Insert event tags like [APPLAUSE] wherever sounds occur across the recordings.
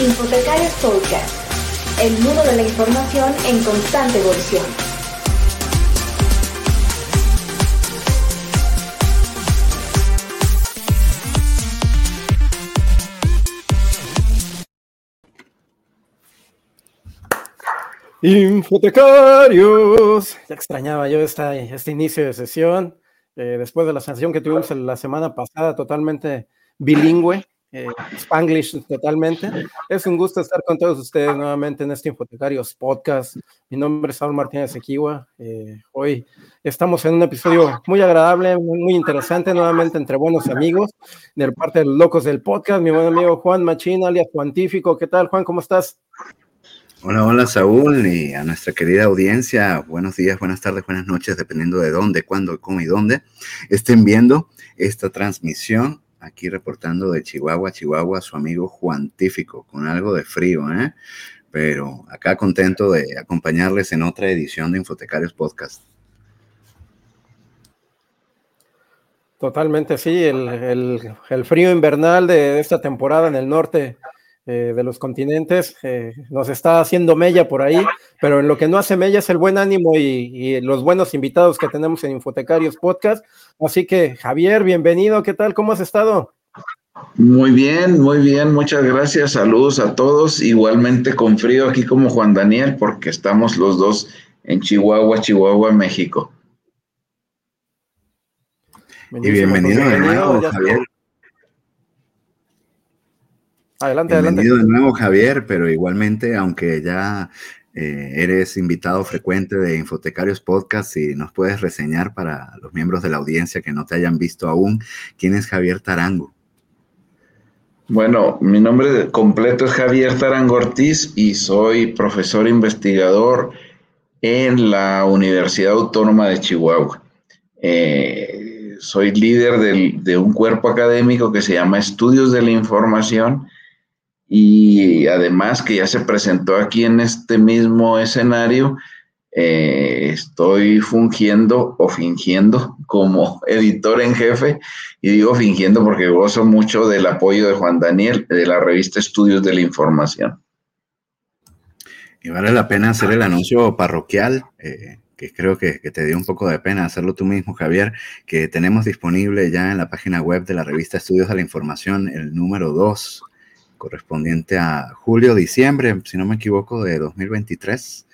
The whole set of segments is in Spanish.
Infotecarios Podcast, el mundo de la información en constante evolución. Infotecarios. Ya extrañaba yo esta, este inicio de sesión, eh, después de la sesión que tuvimos la semana pasada, totalmente bilingüe eh, Spanglish totalmente. Es un gusto estar con todos ustedes nuevamente en este Infotecarios Podcast. Mi nombre es Saúl Martínez Equiwa. Eh, hoy estamos en un episodio muy agradable, muy, interesante, nuevamente entre buenos amigos, de parte de los locos del podcast. Mi buen amigo Juan Machín, alias Juantífico. ¿Qué tal, Juan? ¿Cómo estás? Hola, hola Saúl y a nuestra querida audiencia, buenos días, buenas tardes, buenas noches, dependiendo de dónde, cuándo, cómo y dónde estén viendo esta transmisión aquí reportando de Chihuahua, Chihuahua, su amigo Juantífico, con algo de frío, ¿eh? Pero acá contento de acompañarles en otra edición de Infotecarios Podcast. Totalmente, sí, el, el frío invernal de esta temporada en el norte eh, de los continentes. Eh, nos está haciendo mella por ahí, pero en lo que no hace mella es el buen ánimo y, los buenos invitados que tenemos en Infotecarios Podcast. Así que, Javier, bienvenido. ¿Qué tal? ¿Cómo has estado? Muy bien, muy bien. Muchas gracias. Saludos a todos. Igualmente con frío aquí como Juan Daniel, porque estamos los dos en Chihuahua, Chihuahua, México. Y bienvenido, bienvenido Javier. Adelante, Bienvenido de nuevo, Javier, pero igualmente, aunque ya eh, eres invitado frecuente de Infotecarios Podcast, y nos puedes reseñar para los miembros de la audiencia que no te hayan visto aún, ¿quién es Javier Tarango? Bueno, mi nombre completo es Javier Tarango Ortiz y soy profesor investigador en la Universidad Autónoma de Chihuahua. Eh, soy líder de un cuerpo académico que se llama Estudios de la Información y además que ya se presentó aquí en este mismo escenario, eh, estoy fungiendo o fingiendo como [LAUGHS] editor en jefe y digo fingiendo porque gozo mucho del apoyo de Juan Daniel de la revista Estudios de la Información. Y vale la pena hacer el anuncio parroquial, eh, que creo que, que, te dio un poco de pena hacerlo tú mismo, Javier, que tenemos disponible ya en la página web de la revista Estudios de la Información el número 2 correspondiente a julio-diciembre, si no me equivoco, de 2023,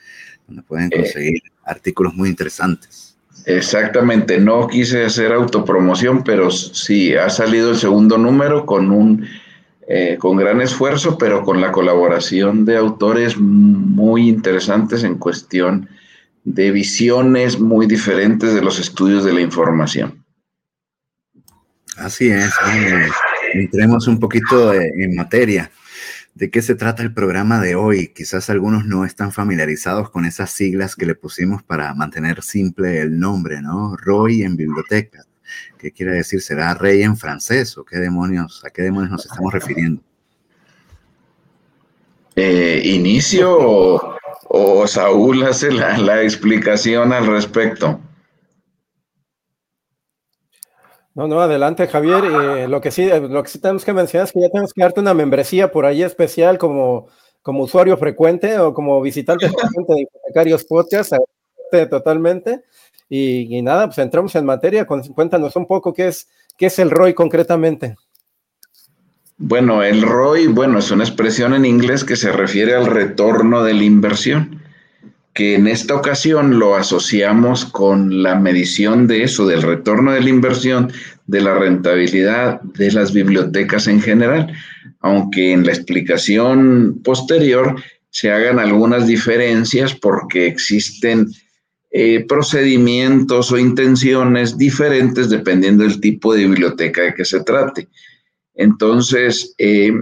donde pueden eh. conseguir artículos muy interesantes. Exactamente, no quise hacer autopromoción, pero sí, ha salido el segundo número con un eh, con gran esfuerzo, pero con la colaboración de autores muy interesantes en cuestión de visiones muy diferentes de los estudios de la información. Así es entremos un poquito en materia. ¿De qué se trata el programa de hoy? Quizás algunos no están familiarizados con esas siglas que le pusimos para mantener simple el nombre, ¿no? Roy en biblioteca. ¿Qué quiere decir? ¿Será rey en francés o qué demonios, a qué demonios nos estamos refiriendo? Eh, inicio o, Saúl hace la explicación al respecto. No, no, adelante, Javier. Eh, lo, que sí, lo que sí tenemos que mencionar es que ya tenemos que darte una membresía por ahí especial como, como usuario frecuente o como visitante [LAUGHS] frecuente de Hipotecarios Podcast, totalmente. Y, nada, pues entramos en materia. Cuéntanos un poco qué es, qué es el ROI concretamente. Bueno, el ROI, bueno, es una expresión en inglés que se refiere al retorno de la inversión que en esta ocasión lo asociamos con la medición de eso, del retorno de la inversión, de la rentabilidad de las bibliotecas en general, aunque en la explicación posterior se hagan algunas diferencias porque existen eh, procedimientos o intenciones diferentes dependiendo del tipo de biblioteca de que se trate. Entonces, eh,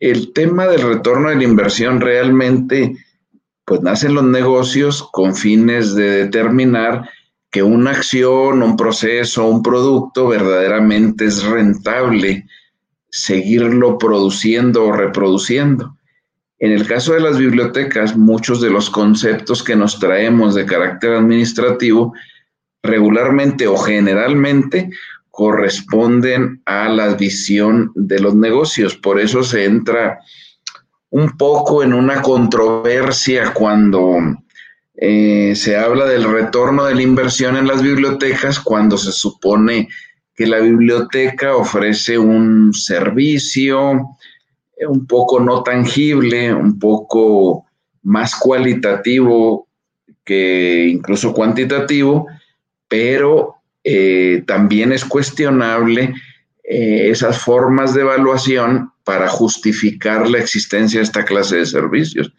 el tema del retorno de la inversión realmente pues nacen los negocios con fines de determinar que una acción, un proceso, un producto verdaderamente es rentable seguirlo produciendo o reproduciendo. En el caso de las bibliotecas, muchos de los conceptos que nos traemos de carácter administrativo regularmente o generalmente corresponden a la visión de los negocios. Por eso se entra un poco en una controversia cuando eh, se habla del retorno de la inversión en las bibliotecas, cuando se supone que la biblioteca ofrece un servicio eh, un poco no tangible, un poco más cualitativo que incluso cuantitativo, pero eh, también es cuestionable esas formas de evaluación para justificar la existencia de esta clase de servicios.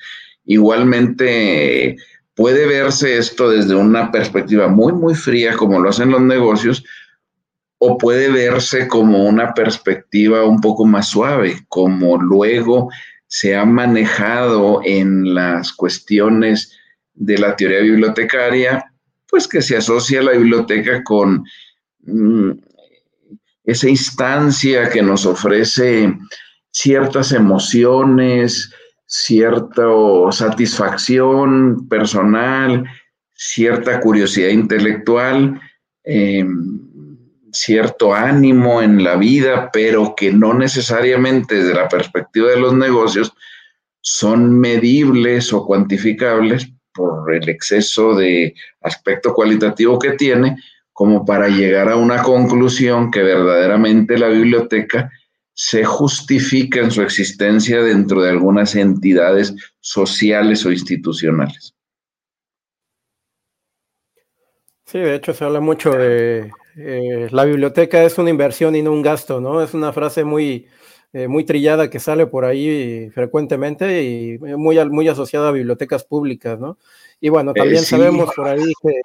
Igualmente, puede verse esto desde una perspectiva muy, muy fría, como lo hacen los negocios, o puede verse como una perspectiva un poco más suave, como luego se ha manejado en las cuestiones de la teoría bibliotecaria, pues que se asocia la biblioteca con mm, esa instancia que nos ofrece ciertas emociones, cierta satisfacción personal, cierta curiosidad intelectual. Em, cierto ánimo en la vida, pero que no necesariamente desde la perspectiva de los negocios son medibles o cuantificables por el exceso de aspecto cualitativo que tiene, como para llegar a una conclusión que verdaderamente la biblioteca se justifica en su existencia dentro de algunas entidades sociales o institucionales. Sí, de hecho se habla mucho de eh, la biblioteca es una inversión y no un gasto, ¿no? Es una frase muy, eh, muy trillada que sale por ahí frecuentemente y muy, muy asociada a bibliotecas públicas, ¿no? Y bueno, eh, también sabemos por ahí que,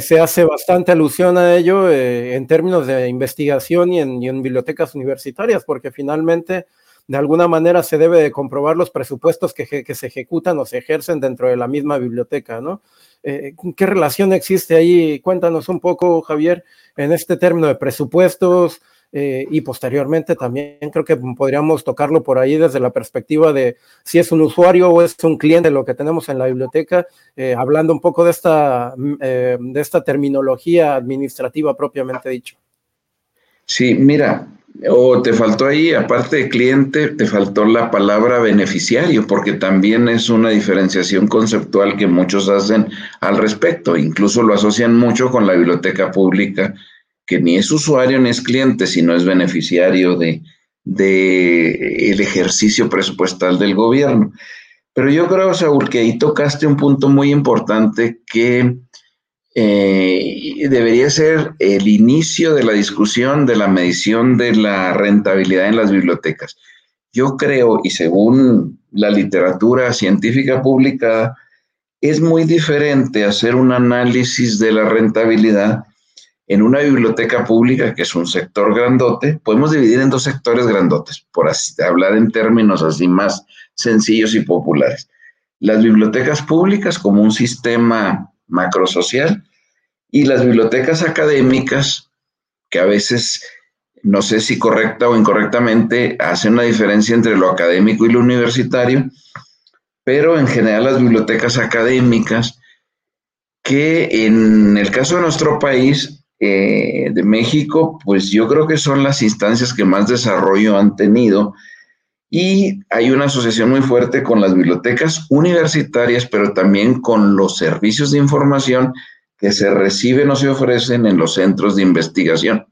se hace bastante alusión a ello en términos de investigación y en, bibliotecas universitarias, porque finalmente de alguna manera se debe de comprobar los presupuestos que, que se ejecutan o se ejercen dentro de la misma biblioteca, ¿no? Eh, ¿Qué relación existe ahí? Cuéntanos un poco, Javier, en este término de presupuestos eh, y posteriormente también creo que podríamos tocarlo por ahí desde la perspectiva de si es un usuario o es un cliente lo que tenemos en la biblioteca, eh, hablando un poco de esta, mm, de esta terminología administrativa propiamente dicho. Sí, mira, o te faltó ahí, aparte de cliente, te faltó la palabra beneficiario, porque también es una diferenciación conceptual que muchos hacen al respecto. Incluso lo asocian mucho con la biblioteca pública, que ni es usuario ni es cliente, sino es beneficiario de, el ejercicio presupuestal del gobierno. Pero yo creo, Saúl, que ahí tocaste un punto muy importante que eh, debería ser el inicio de la discusión de la medición de la rentabilidad en las bibliotecas. Yo creo, y según la literatura científica publicada, es muy diferente hacer un análisis de la rentabilidad en una biblioteca pública, que es un sector grandote. Podemos dividir en dos sectores grandotes, por hablar en términos así más sencillos y populares. Las bibliotecas públicas como un sistema macrosocial y las bibliotecas académicas, que a veces, no sé si correcta o incorrectamente, hacen una diferencia entre lo académico y lo universitario, pero en general las bibliotecas académicas, que en el caso de nuestro país, eh, de México, pues yo creo que son las instancias que más desarrollo han tenido y hay una asociación muy fuerte con las bibliotecas universitarias, pero también con los servicios de información que se reciben o se ofrecen en los centros de investigación.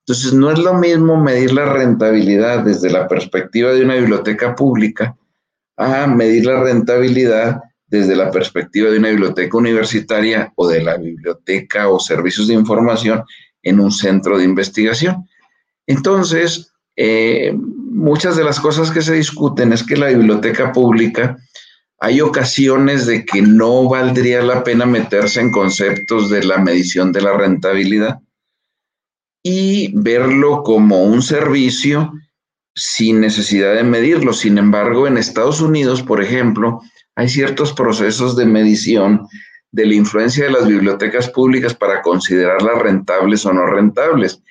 Entonces, no es lo mismo medir la rentabilidad desde la perspectiva de una biblioteca pública a medir la rentabilidad desde la perspectiva de una biblioteca universitaria o de la biblioteca o servicios de información en un centro de investigación. Entonces, eh, muchas de las cosas que se discuten es que la biblioteca pública hay ocasiones de que no valdría la pena meterse en conceptos de la medición de la rentabilidad y verlo como un servicio sin necesidad de medirlo. Sin embargo, en Estados Unidos, por ejemplo, hay ciertos procesos de medición de la influencia de las bibliotecas públicas para considerarlas rentables o no rentables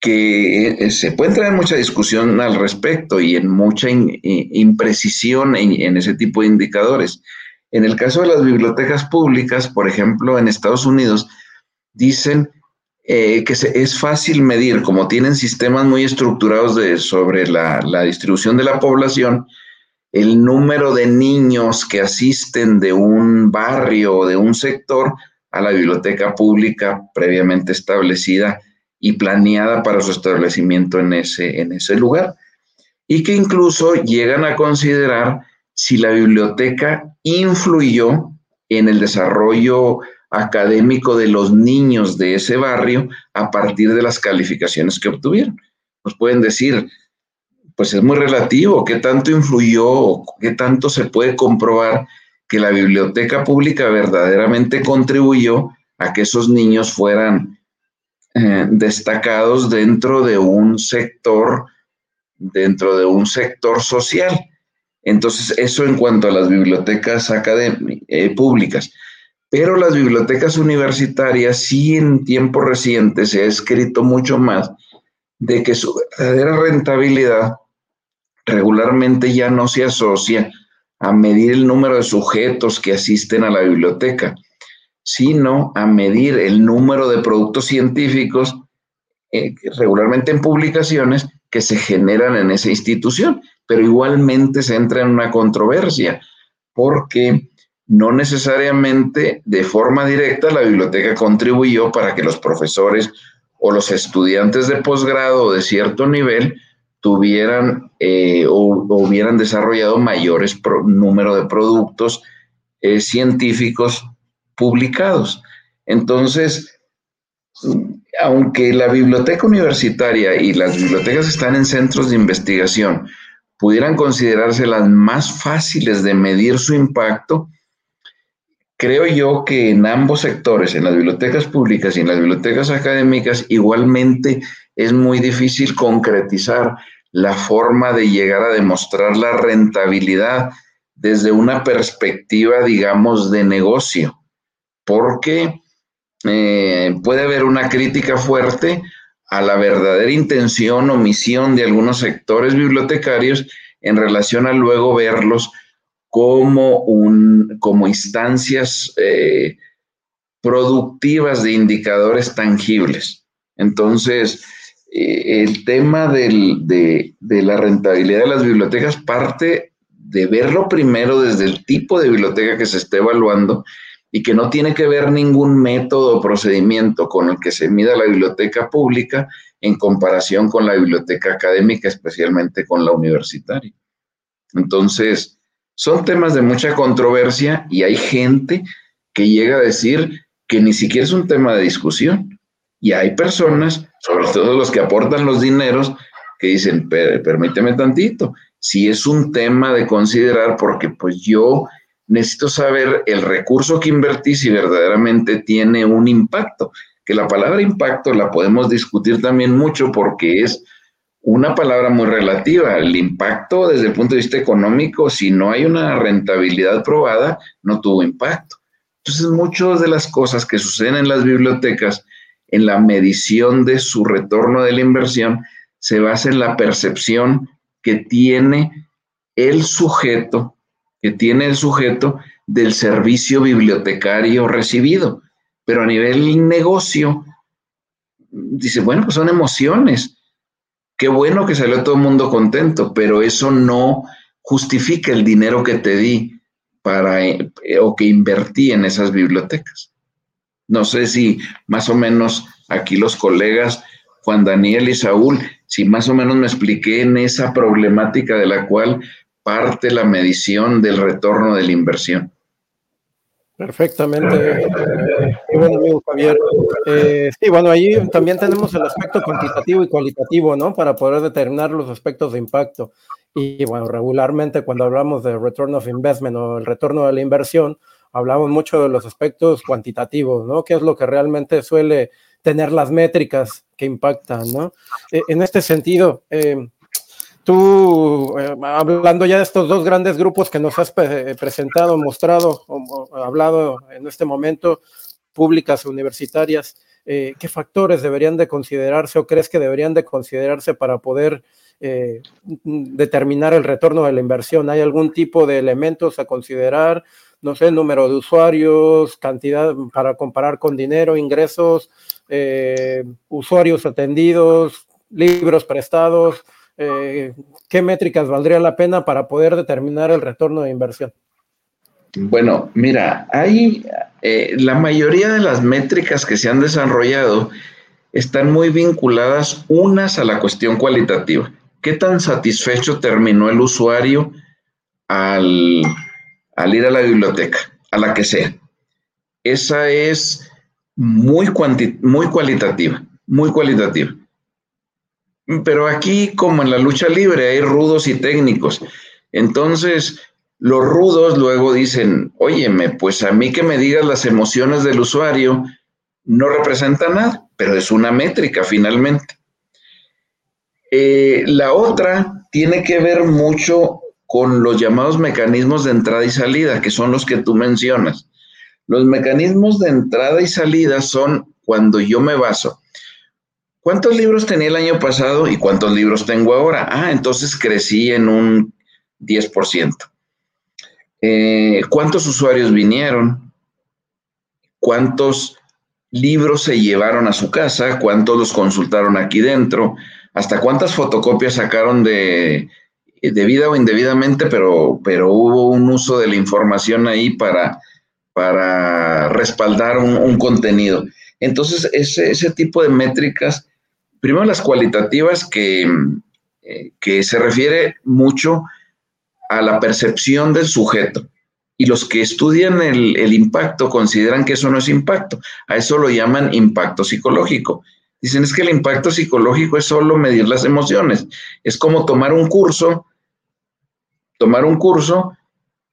que eh, se puede traer mucha discusión al respecto y en mucha imprecisión en, ese tipo de indicadores. En el caso de las bibliotecas públicas, por ejemplo, en Estados Unidos, dicen eh, que es fácil medir, como tienen sistemas muy estructurados sobre la distribución de la población, el número de niños que asisten de un barrio o de un sector a la biblioteca pública previamente establecida y planeada para su establecimiento en ese, en ese lugar. Y que incluso llegan a considerar si la biblioteca influyó en el desarrollo académico de los niños de ese barrio a partir de las calificaciones que obtuvieron. Nos pueden decir, pues es muy relativo, qué tanto influyó qué tanto se puede comprobar que la biblioteca pública verdaderamente contribuyó a que esos niños fueran eh, destacados dentro de un sector, dentro de un sector social. Entonces, eso en cuanto a las bibliotecas eh, públicas. Pero las bibliotecas universitarias sí en tiempos recientes se ha escrito mucho más de que su verdadera rentabilidad regularmente ya no se asocia a medir el número de sujetos que asisten a la biblioteca, sino a medir el número de productos científicos eh, regularmente en publicaciones que se generan en esa institución, pero igualmente se entra en una controversia, porque no necesariamente de forma directa la biblioteca contribuyó para que los profesores o los estudiantes de posgrado de cierto nivel tuvieran eh, o, hubieran desarrollado mayores número de productos eh, científicos publicados. Entonces, aunque la biblioteca universitaria y las bibliotecas están en centros de investigación, pudieran considerarse las más fáciles de medir su impacto, creo yo que en ambos sectores, en las bibliotecas públicas y en las bibliotecas académicas, igualmente es muy difícil concretizar la forma de llegar a demostrar la rentabilidad desde una perspectiva, digamos, de negocio, porque eh, puede haber una crítica fuerte a la verdadera intención o misión de algunos sectores bibliotecarios en relación a luego verlos como, un, como instancias eh, productivas de indicadores tangibles. Entonces, eh, el tema de, de la rentabilidad de las bibliotecas parte de verlo primero desde el tipo de biblioteca que se esté evaluando y que no tiene que ver ningún método o procedimiento con el que se mida la biblioteca pública en comparación con la biblioteca académica, especialmente con la universitaria. Entonces, son temas de mucha controversia y hay gente que llega a decir que ni siquiera es un tema de discusión. Y hay personas, sobre todo los que aportan los dineros, que dicen, permíteme tantito, si es un tema de considerar porque pues yo necesito saber el recurso que invertí si verdaderamente tiene un impacto, que la palabra impacto la podemos discutir también mucho porque es una palabra muy relativa. El impacto desde el punto de vista económico, si no hay una rentabilidad probada, no tuvo impacto. Entonces, muchas de las cosas que suceden en las bibliotecas, en la medición de su retorno de la inversión, se basa en la percepción que tiene el sujeto, que tiene el sujeto del servicio bibliotecario recibido. Pero a nivel negocio, dice, bueno, pues son emociones Qué bueno que salió todo el mundo contento, pero eso no justifica el dinero que te di para eh, o que invertí en esas bibliotecas. No sé si más o menos aquí los colegas Juan Daniel y Saúl, si más o menos me expliqué en esa problemática de la cual parte la medición del retorno de la inversión. Perfectamente. Y bueno, amigo Javier. Eh, sí, bueno, ahí también tenemos el aspecto cuantitativo y cualitativo, ¿no? Para poder determinar los aspectos de impacto. Y bueno, regularmente cuando hablamos de return of investment o el retorno de la inversión, hablamos mucho de los aspectos cuantitativos, ¿no? ¿Qué es lo que realmente suele tener las métricas que impactan, ¿no? Eh, en este sentido, eh, Tú, eh, hablando ya de estos dos grandes grupos que nos has presentado, mostrado, o, hablado en este momento, públicas, universitarias, eh, ¿qué factores deberían de considerarse o crees que deberían de considerarse para poder eh, determinar el retorno de la inversión? ¿Hay algún tipo de elementos a considerar? No sé, número de usuarios, cantidad para comparar con dinero, ingresos, eh, usuarios atendidos, libros prestados, eh, ¿qué métricas valdría la pena para poder determinar el retorno de inversión? Bueno, mira, hay eh, la mayoría de las métricas que se han desarrollado están muy vinculadas unas a la cuestión cualitativa. ¿Qué tan satisfecho terminó el usuario al, ir a la biblioteca, a la que sea? Esa es muy, muy cualitativa, muy cualitativa. Pero aquí, como en la lucha libre, hay rudos y técnicos. Entonces, los rudos luego dicen, óyeme, pues a mí que me digas las emociones del usuario no representa nada, pero es una métrica finalmente. Eh, la otra tiene que ver mucho con los llamados mecanismos de entrada y salida, que son los que tú mencionas. Los mecanismos de entrada y salida son cuando yo me baso. ¿Cuántos libros tenía el año pasado y cuántos libros tengo ahora? Ah, entonces crecí en un 10%. Eh, cuántos usuarios vinieron, cuántos libros se llevaron a su casa, cuántos los consultaron aquí dentro, hasta cuántas fotocopias sacaron de debida o indebidamente, pero, pero hubo un uso de la información ahí para, para respaldar un, contenido. Entonces, ese, ese, tipo de métricas, primero las cualitativas que, eh, que se refiere mucho a la percepción del sujeto. Y los que estudian el, impacto consideran que eso no es impacto. A eso lo llaman impacto psicológico. Dicen es que el impacto psicológico es solo medir las emociones. Es como tomar un curso, tomar un curso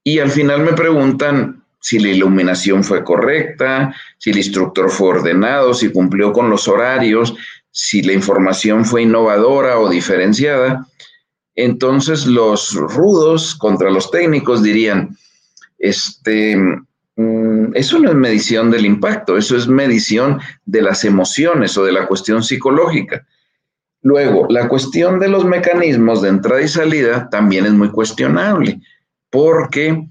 y al final me preguntan si la iluminación fue correcta, si el instructor fue ordenado, si cumplió con los horarios, si la información fue innovadora o diferenciada. Entonces los rudos contra los técnicos dirían, este, mm, eso no es medición del impacto, eso es medición de las emociones o de la cuestión psicológica. Luego, la cuestión de los mecanismos de entrada y salida también es muy cuestionable, porque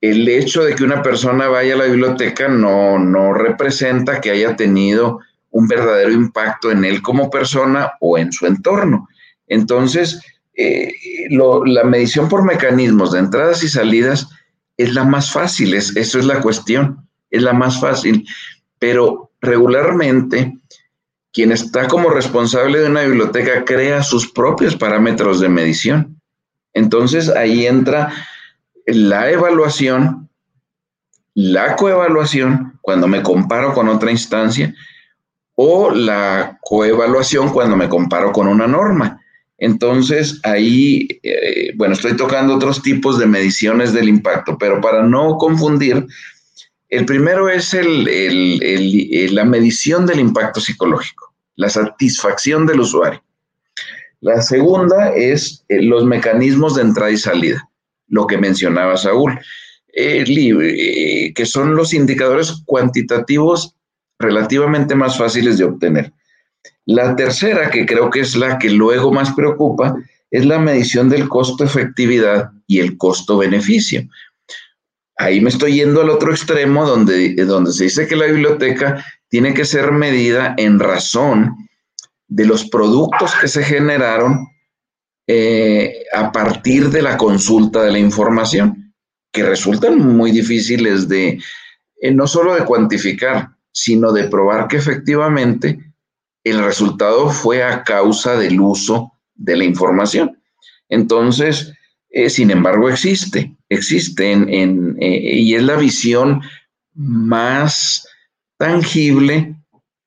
el hecho de que una persona vaya a la biblioteca no, no representa que haya tenido un verdadero impacto en él como persona o en su entorno. Entonces, eh, la medición por mecanismos de entradas y salidas es la más fácil, es, eso es la cuestión, es la más fácil. Pero regularmente, quien está como responsable de una biblioteca crea sus propios parámetros de medición. Entonces ahí entra la evaluación, la coevaluación, cuando me comparo con otra instancia, o la coevaluación cuando me comparo con una norma. Entonces, ahí, eh, bueno, estoy tocando otros tipos de mediciones del impacto, pero para no confundir, el primero es la medición del impacto psicológico, la satisfacción del usuario. La segunda es eh, los mecanismos de entrada y salida, lo que mencionaba Saúl, eh, que son los indicadores cuantitativos relativamente más fáciles de obtener. La tercera, que creo que es la que luego más preocupa, es la medición del costo-efectividad y el costo-beneficio. Ahí me estoy yendo al otro extremo donde, donde se dice que la biblioteca tiene que ser medida en razón de los productos que se generaron eh, a partir de la consulta de la información, que resultan muy difíciles de, eh, no solo de cuantificar, sino de probar que efectivamente el resultado fue a causa del uso de la información. Entonces, eh, sin embargo, existe, existe y es la visión más tangible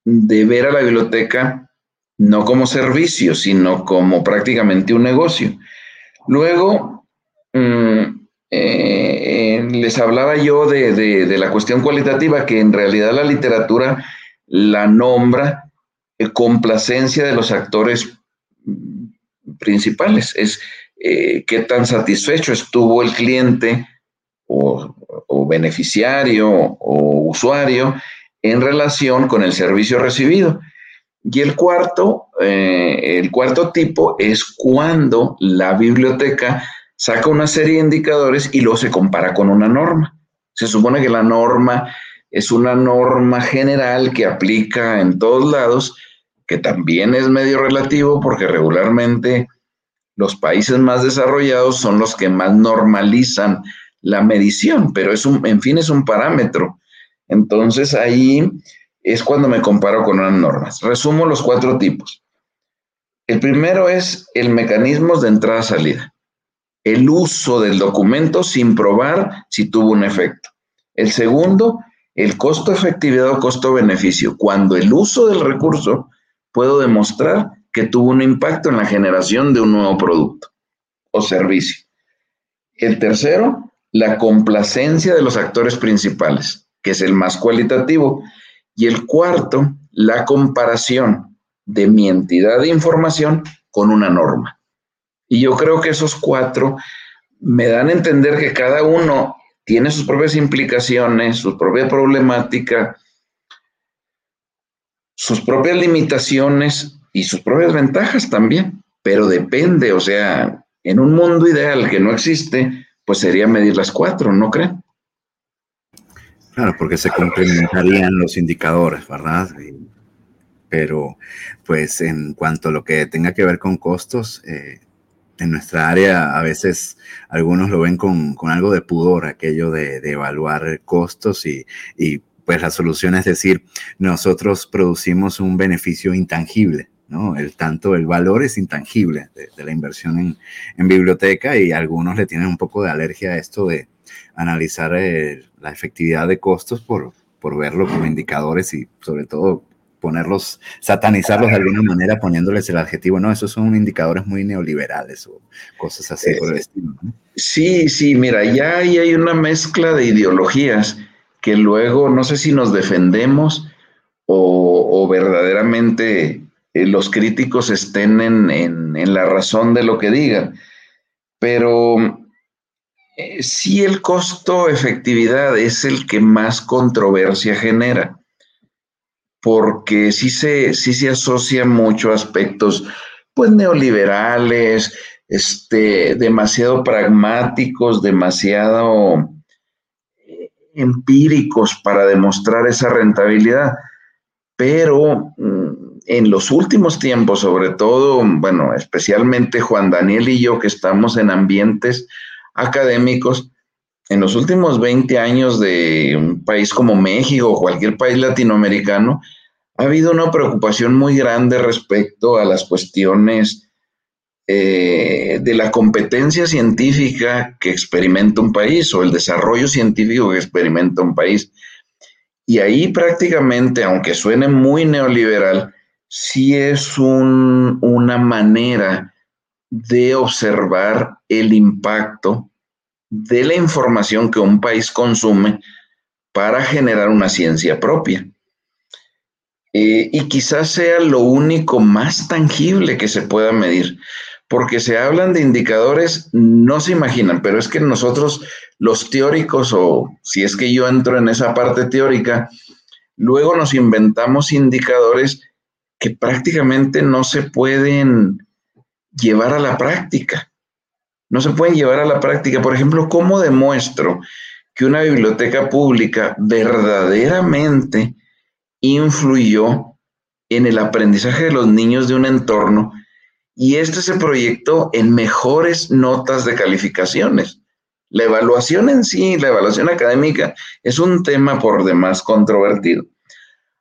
de ver a la biblioteca no como servicio, sino como prácticamente un negocio. Luego, mm, eh, les hablaba yo de, la cuestión cualitativa, que en realidad la literatura la nombra complacencia de los actores principales, es eh, qué tan satisfecho estuvo el cliente o, beneficiario o usuario en relación con el servicio recibido. Y el cuarto, eh, el cuarto tipo es cuando la biblioteca saca una serie de indicadores y luego se compara con una norma. Se supone que la norma es una norma general que aplica en todos lados, que también es medio relativo porque regularmente los países más desarrollados son los que más normalizan la medición, pero es un, en fin, es un parámetro. Entonces ahí es cuando me comparo con unas normas. Resumo los cuatro tipos. El primero es el mecanismo de entrada-salida. El uso del documento sin probar si tuvo un efecto. El segundo, el costo-efectividad o costo-beneficio. Cuando el uso del recurso puedo demostrar que tuvo un impacto en la generación de un nuevo producto o servicio. El tercero, la complacencia de los actores principales, que es el más cualitativo. Y el cuarto, la comparación de mi entidad de información con una norma. Y yo creo que esos cuatro me dan a entender que cada uno tiene sus propias implicaciones, su propia problemática, sus propias limitaciones y sus propias ventajas también, pero depende, o sea, en un mundo ideal que no existe, pues sería medir las cuatro, ¿no creen? Claro, porque se complementarían los indicadores, ¿verdad? Pero, pues, en cuanto a lo que tenga que ver con costos, eh, en nuestra área a veces algunos lo ven con, algo de pudor, aquello de, evaluar costos y, pues la solución es decir, nosotros producimos un beneficio intangible, ¿no? El tanto, el valor es intangible de, la inversión en, biblioteca y algunos le tienen un poco de alergia a esto de analizar la efectividad de costos por, por verlo como indicadores y sobre todo ponerlos, satanizarlos de alguna manera poniéndoles el adjetivo, no, esos son indicadores muy neoliberales o cosas así por el estilo. Sí, sí, mira, ya ahí hay una mezcla de ideologías que luego no sé si nos defendemos o, verdaderamente eh, los críticos estén en, en, la razón de lo que digan, pero eh, sí el costo-efectividad es el que más controversia genera porque sí se, sí se asocia mucho a aspectos pues neoliberales, este, demasiado pragmáticos, demasiado eh, empíricos para demostrar esa rentabilidad. Pero mm, en los últimos tiempos, sobre todo, bueno, especialmente Juan Daniel y yo que estamos en ambientes académicos, en los últimos 20 años de un país como México o cualquier país latinoamericano, ha habido una preocupación muy grande respecto a las cuestiones eh, de la competencia científica que experimenta un país o el desarrollo científico que experimenta un país. Y ahí prácticamente, aunque suene muy neoliberal, sí es una manera de observar el impacto de la información que un país consume para generar una ciencia propia. Eh, y quizás sea lo único más tangible que se pueda medir, porque se hablan de indicadores, no se imaginan, pero es que nosotros los teóricos, o si es que yo entro en esa parte teórica, luego nos inventamos indicadores que prácticamente no se pueden llevar a la práctica no se pueden llevar a la práctica. Por ejemplo, ¿cómo demuestro que una biblioteca pública verdaderamente influyó en el aprendizaje de los niños de un entorno y este se proyectó en mejores notas de calificaciones? La evaluación en sí, la evaluación académica, es un tema por demás controvertido.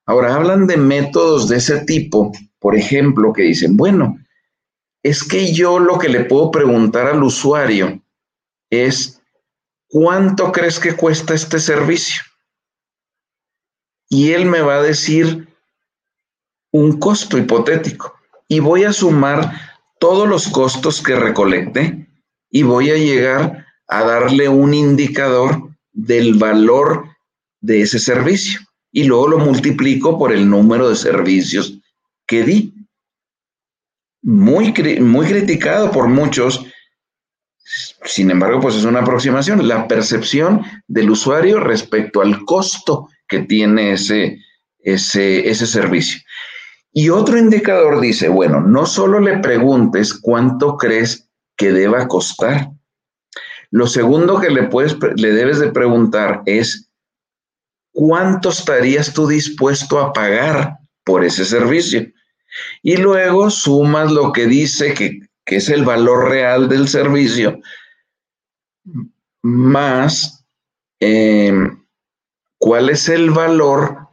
Ahora, hablan de métodos de ese tipo, por ejemplo, que dicen, bueno, es que yo lo que le puedo preguntar al usuario es, ¿cuánto crees que cuesta este servicio? Y él me va a decir un costo hipotético. Y voy a sumar todos los costos que recolecté y voy a llegar a darle un indicador del valor de ese servicio. Y luego lo multiplico por el número de servicios que di muy, muy criticado por muchos. Sin embargo, pues es una aproximación, la percepción del usuario respecto al costo que tiene ese, ese, ese servicio. Y otro indicador dice, bueno, no solo le preguntes cuánto crees que deba costar. Lo segundo que le, puedes, le debes de preguntar es ¿cuánto estarías tú dispuesto a pagar por ese servicio? Y luego sumas lo que dice que, es el valor real del servicio, más em, cuál es el valor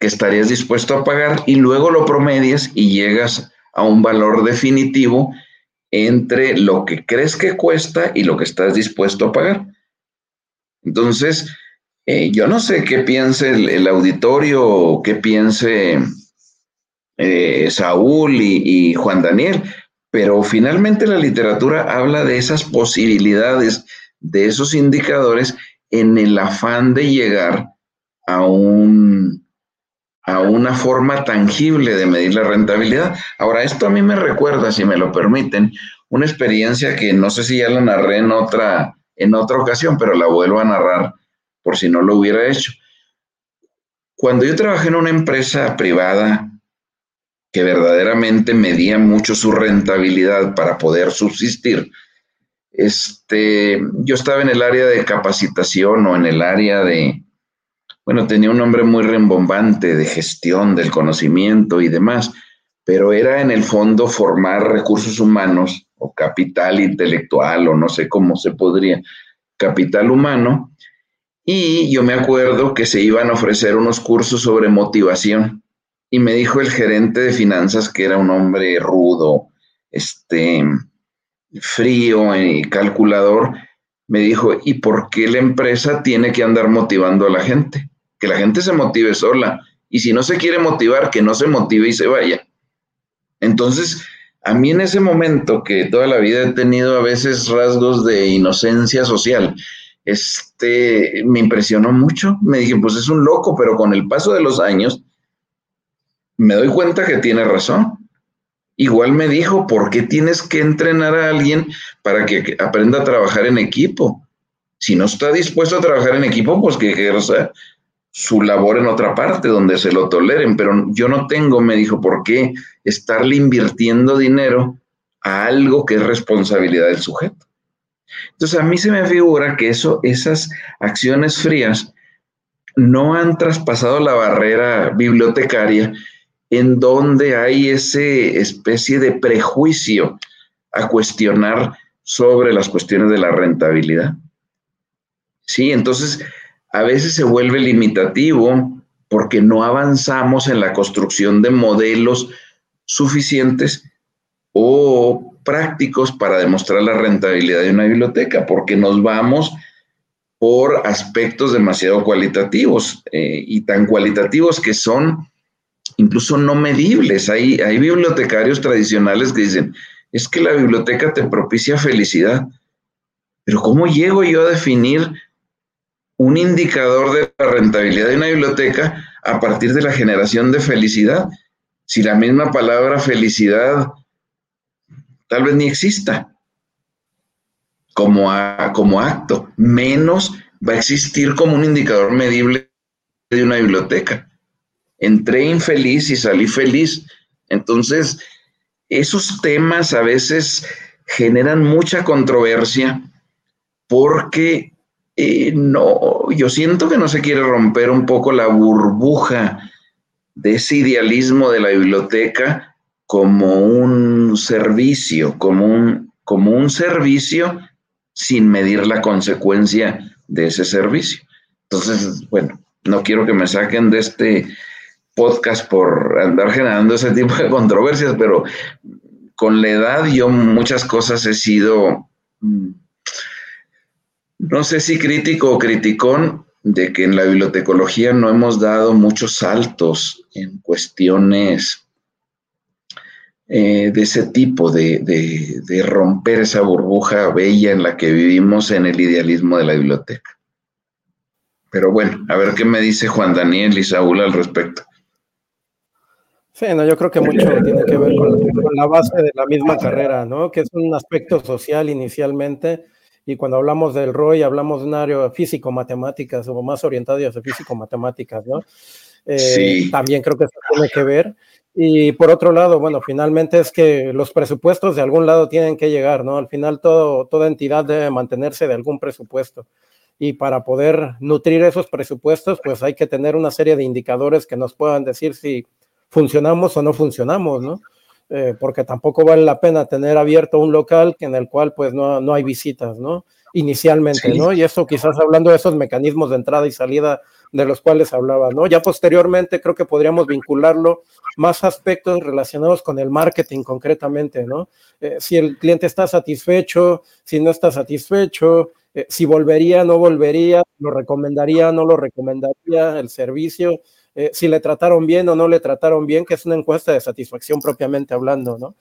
que estarías dispuesto a pagar y luego lo promedias y llegas a un valor definitivo entre lo que crees que cuesta y lo que estás dispuesto a pagar. Entonces, eh, yo no sé qué piense el, auditorio o qué piense eh, Saúl y, Juan Daniel, pero finalmente la literatura habla de esas posibilidades, de esos indicadores en el afán de llegar a un a una forma tangible de medir la rentabilidad. Ahora, esto a mí me recuerda, si me lo permiten, una experiencia que no sé si ya la narré en otra, en otra ocasión, pero la vuelvo a narrar por si no lo hubiera hecho. Cuando yo trabajé en una empresa privada que verdaderamente medía mucho su rentabilidad para poder subsistir, este, yo estaba en el área de capacitación o en el área de, bueno, tenía un nombre muy rembombante de gestión del conocimiento y demás, pero era en el fondo formar recursos humanos o capital intelectual o no sé cómo se podría, capital humano. Y yo me acuerdo que se iban a ofrecer unos cursos sobre motivación y me dijo el gerente de finanzas que era un hombre rudo, este, frío y calculador, me dijo, ¿y por qué la empresa tiene que andar motivando a la gente? que la gente se motive sola. Y si no se quiere motivar, que no se motive y se vaya. Entonces, a mí en ese momento, que toda la vida he tenido a veces rasgos de inocencia social, este, me impresionó mucho. Me dije, pues es un loco, pero con el paso de los años, me doy cuenta que tiene razón. Igual me dijo, ¿por qué tienes que entrenar a alguien para que aprenda a trabajar en equipo? Si no está dispuesto a trabajar en equipo, pues que ejerza su labor en otra parte donde se lo toleren, pero yo no tengo, me dijo, por qué estarle invirtiendo dinero a algo que es responsabilidad del sujeto. Entonces a mí se me figura que eso, esas acciones frías no han traspasado la barrera bibliotecaria en donde hay ese especie de prejuicio a cuestionar sobre las cuestiones de la rentabilidad. Sí, entonces a veces se vuelve limitativo porque no avanzamos en la construcción de modelos suficientes o prácticos para demostrar la rentabilidad de una biblioteca, porque nos vamos por aspectos demasiado cualitativos eh, y tan cualitativos que son incluso no medibles. Hay, bibliotecarios tradicionales que dicen, es que la biblioteca te propicia felicidad, pero ¿cómo llego yo a definir un indicador de la rentabilidad de una biblioteca a partir de la generación de felicidad. Si la misma palabra felicidad tal vez ni exista como, como acto, menos va a existir como un indicador medible de una biblioteca. Entré infeliz y salí feliz. Entonces, esos temas a veces generan mucha controversia porque eh, no, yo siento que no se quiere romper un poco la burbuja de ese idealismo de la biblioteca como un servicio, como un, como un servicio sin medir la consecuencia de ese servicio. Entonces, bueno, no quiero que me saquen de este podcast por andar generando ese tipo de controversias, pero con la edad yo muchas cosas he sido mm, no sé si crítico o criticón de que en la bibliotecología no hemos dado muchos saltos en cuestiones eh, de ese tipo, de, de, romper esa burbuja bella en la que vivimos en el idealismo de la biblioteca. Pero bueno, a ver qué me dice Juan Daniel y Saúl al respecto. Sí, no, yo creo que mucho tiene que ver con la base de la misma carrera, ¿no? Que es un aspecto social inicialmente, y cuando hablamos del ROI, hablamos de un área físico-matemáticas o más orientado hacia físico-matemáticas, ¿no? Eh, sí. También creo que eso tiene que ver. Y por otro lado, bueno, finalmente es que los presupuestos de algún lado tienen que llegar, ¿no? Al final todo, toda entidad debe mantenerse de algún presupuesto. y para poder nutrir esos presupuestos, pues hay que tener una serie de indicadores que nos puedan decir si funcionamos o no funcionamos, ¿no? Eh, porque tampoco vale la pena tener abierto un local en el cual pues no, no hay visitas, ¿no? Inicialmente, ¿no? Y eso quizás hablando de esos mecanismos de entrada y salida de los cuales hablaba, ¿no? Ya posteriormente creo que podríamos vincularlo más aspectos relacionados con el marketing concretamente, ¿no? Eh, si el cliente está satisfecho, si no está satisfecho, eh, si volvería, no volvería, lo recomendaría, no lo recomendaría, el servicio, eh, si le trataron bien o no le trataron bien, que es una encuesta de satisfacción propiamente hablando, ¿no?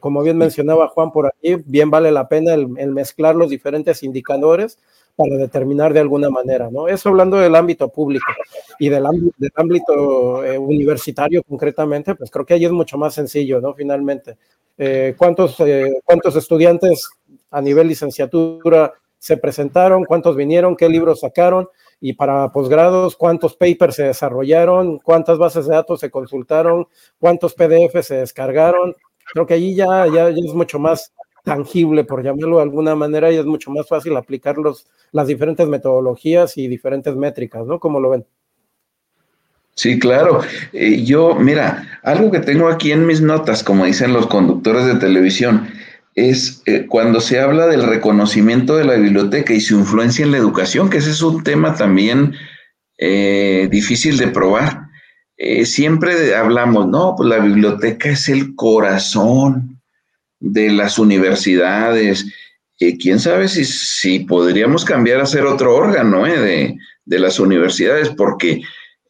como bien mencionaba Juan por ahí, bien vale la pena el mezclar los diferentes indicadores para determinar de alguna manera, ¿no? Eso hablando del ámbito público y del, del ámbito eh, universitario concretamente, pues creo que ahí es mucho más sencillo, ¿no? Finalmente, eh, ¿cuántos, eh, ¿cuántos estudiantes a nivel licenciatura se presentaron? ¿Cuántos vinieron? ¿Qué libros sacaron? Y para posgrados, ¿cuántos papers se desarrollaron? ¿Cuántas bases de datos se consultaron? ¿Cuántos PDF se descargaron? Creo que allí ya, ya, ya es mucho más tangible, por llamarlo de alguna manera, y es mucho más fácil aplicar los, las diferentes metodologías y diferentes métricas, ¿no? Como lo ven. Sí, claro. Eh, yo, mira, algo que tengo aquí en mis notas, como dicen los conductores de televisión, es eh, cuando se habla del reconocimiento de la biblioteca y su influencia en la educación, que ese es un tema también eh, difícil de probar. siempre hablamos, no, pues la biblioteca es el corazón de las universidades. Eh, quién sabe si, si, podríamos cambiar a ser otro órgano eh, de, las universidades, porque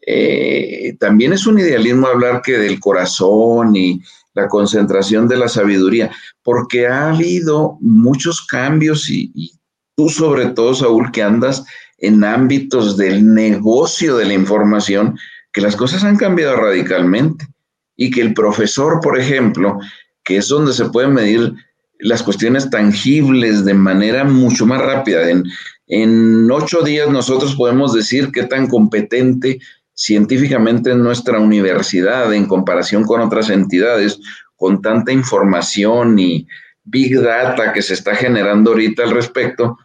eh, también es un idealismo hablar que del corazón y la concentración de la sabiduría, porque ha habido muchos cambios y, tú sobre todo, Saúl, que andas en ámbitos del negocio de la información, que las cosas han cambiado radicalmente y que el profesor, por ejemplo, que es donde se pueden medir las cuestiones tangibles de manera mucho más rápida. En, en ocho días nosotros podemos decir qué tan competente científicamente es nuestra universidad en comparación con otras entidades, con tanta información y big data que se está generando ahorita al respecto,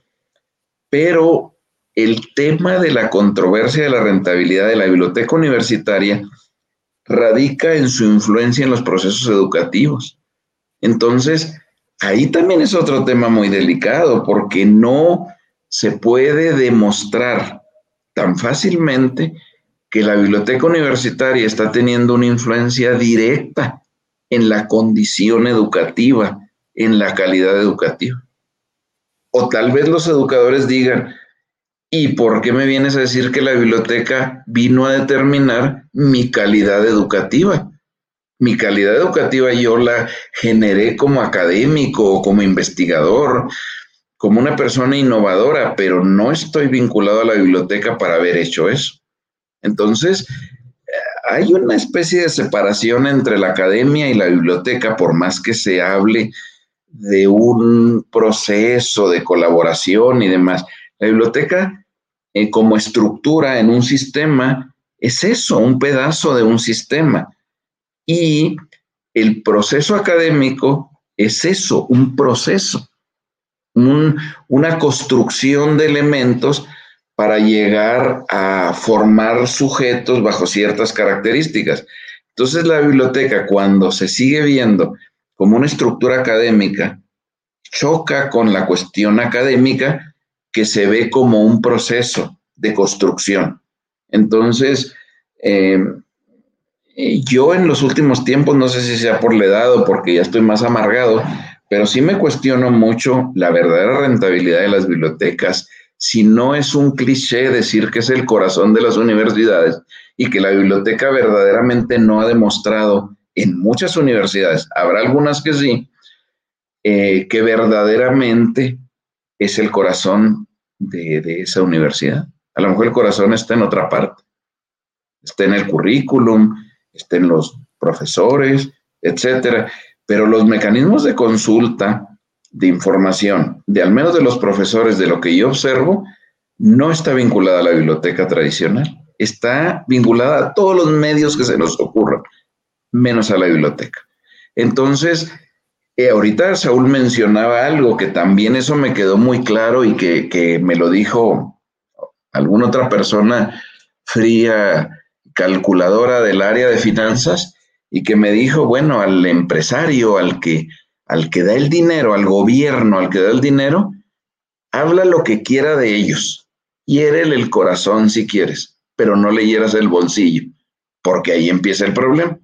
pero el tema de la controversia de la rentabilidad de la biblioteca universitaria radica en su influencia en los procesos educativos. Entonces, ahí también es otro tema muy delicado porque no se puede demostrar tan fácilmente que la biblioteca universitaria está teniendo una influencia directa en la condición educativa, en la calidad educativa. O tal vez los educadores digan, ¿y por qué me vienes a decir que la biblioteca vino a determinar mi calidad educativa? mi calidad educativa yo la generé como académico, como investigador, como una persona innovadora, pero no estoy vinculado a la biblioteca para haber hecho eso. Entonces, eh, hay una especie de separación entre la academia y la biblioteca, por más que se hable de un proceso de colaboración y demás. La biblioteca, eh, como estructura en un sistema, es eso, un pedazo de un sistema y el proceso académico es eso, un proceso, una construcción de elementos para llegar a formar sujetos bajo ciertas características. Entonces la biblioteca, cuando se sigue viendo como una estructura académica, choca con la cuestión académica que se ve como un proceso de construcción. Entonces, eh, yo en los últimos tiempos, no sé si sea por la edad o porque ya estoy más amargado, pero sí me cuestiono mucho la verdadera rentabilidad de las bibliotecas, si no es un cliché decir que es el corazón de las universidades y que la biblioteca verdaderamente no ha demostrado en muchas universidades, habrá algunas que sí, eh, que verdaderamente es el corazón de, de esa universidad. A lo mejor el corazón está en otra parte, está en el currículum, estén los profesores, etcétera. Pero los mecanismos de consulta de información, de al menos de los profesores, de lo que yo observo, no está vinculada a la biblioteca tradicional. Está vinculada a todos los medios que se nos ocurran, menos a la biblioteca. Entonces, eh, ahorita Saúl mencionaba algo que también eso me quedó muy claro y que, que me lo dijo alguna otra persona fría, calculadora del área de finanzas, y que me dijo, bueno, al empresario, al que, al que da el dinero, al gobierno, al que da el dinero, habla lo que quiera de ellos. Hiérele el corazón si quieres, pero no le hieras el bolsillo, porque ahí empieza el problema.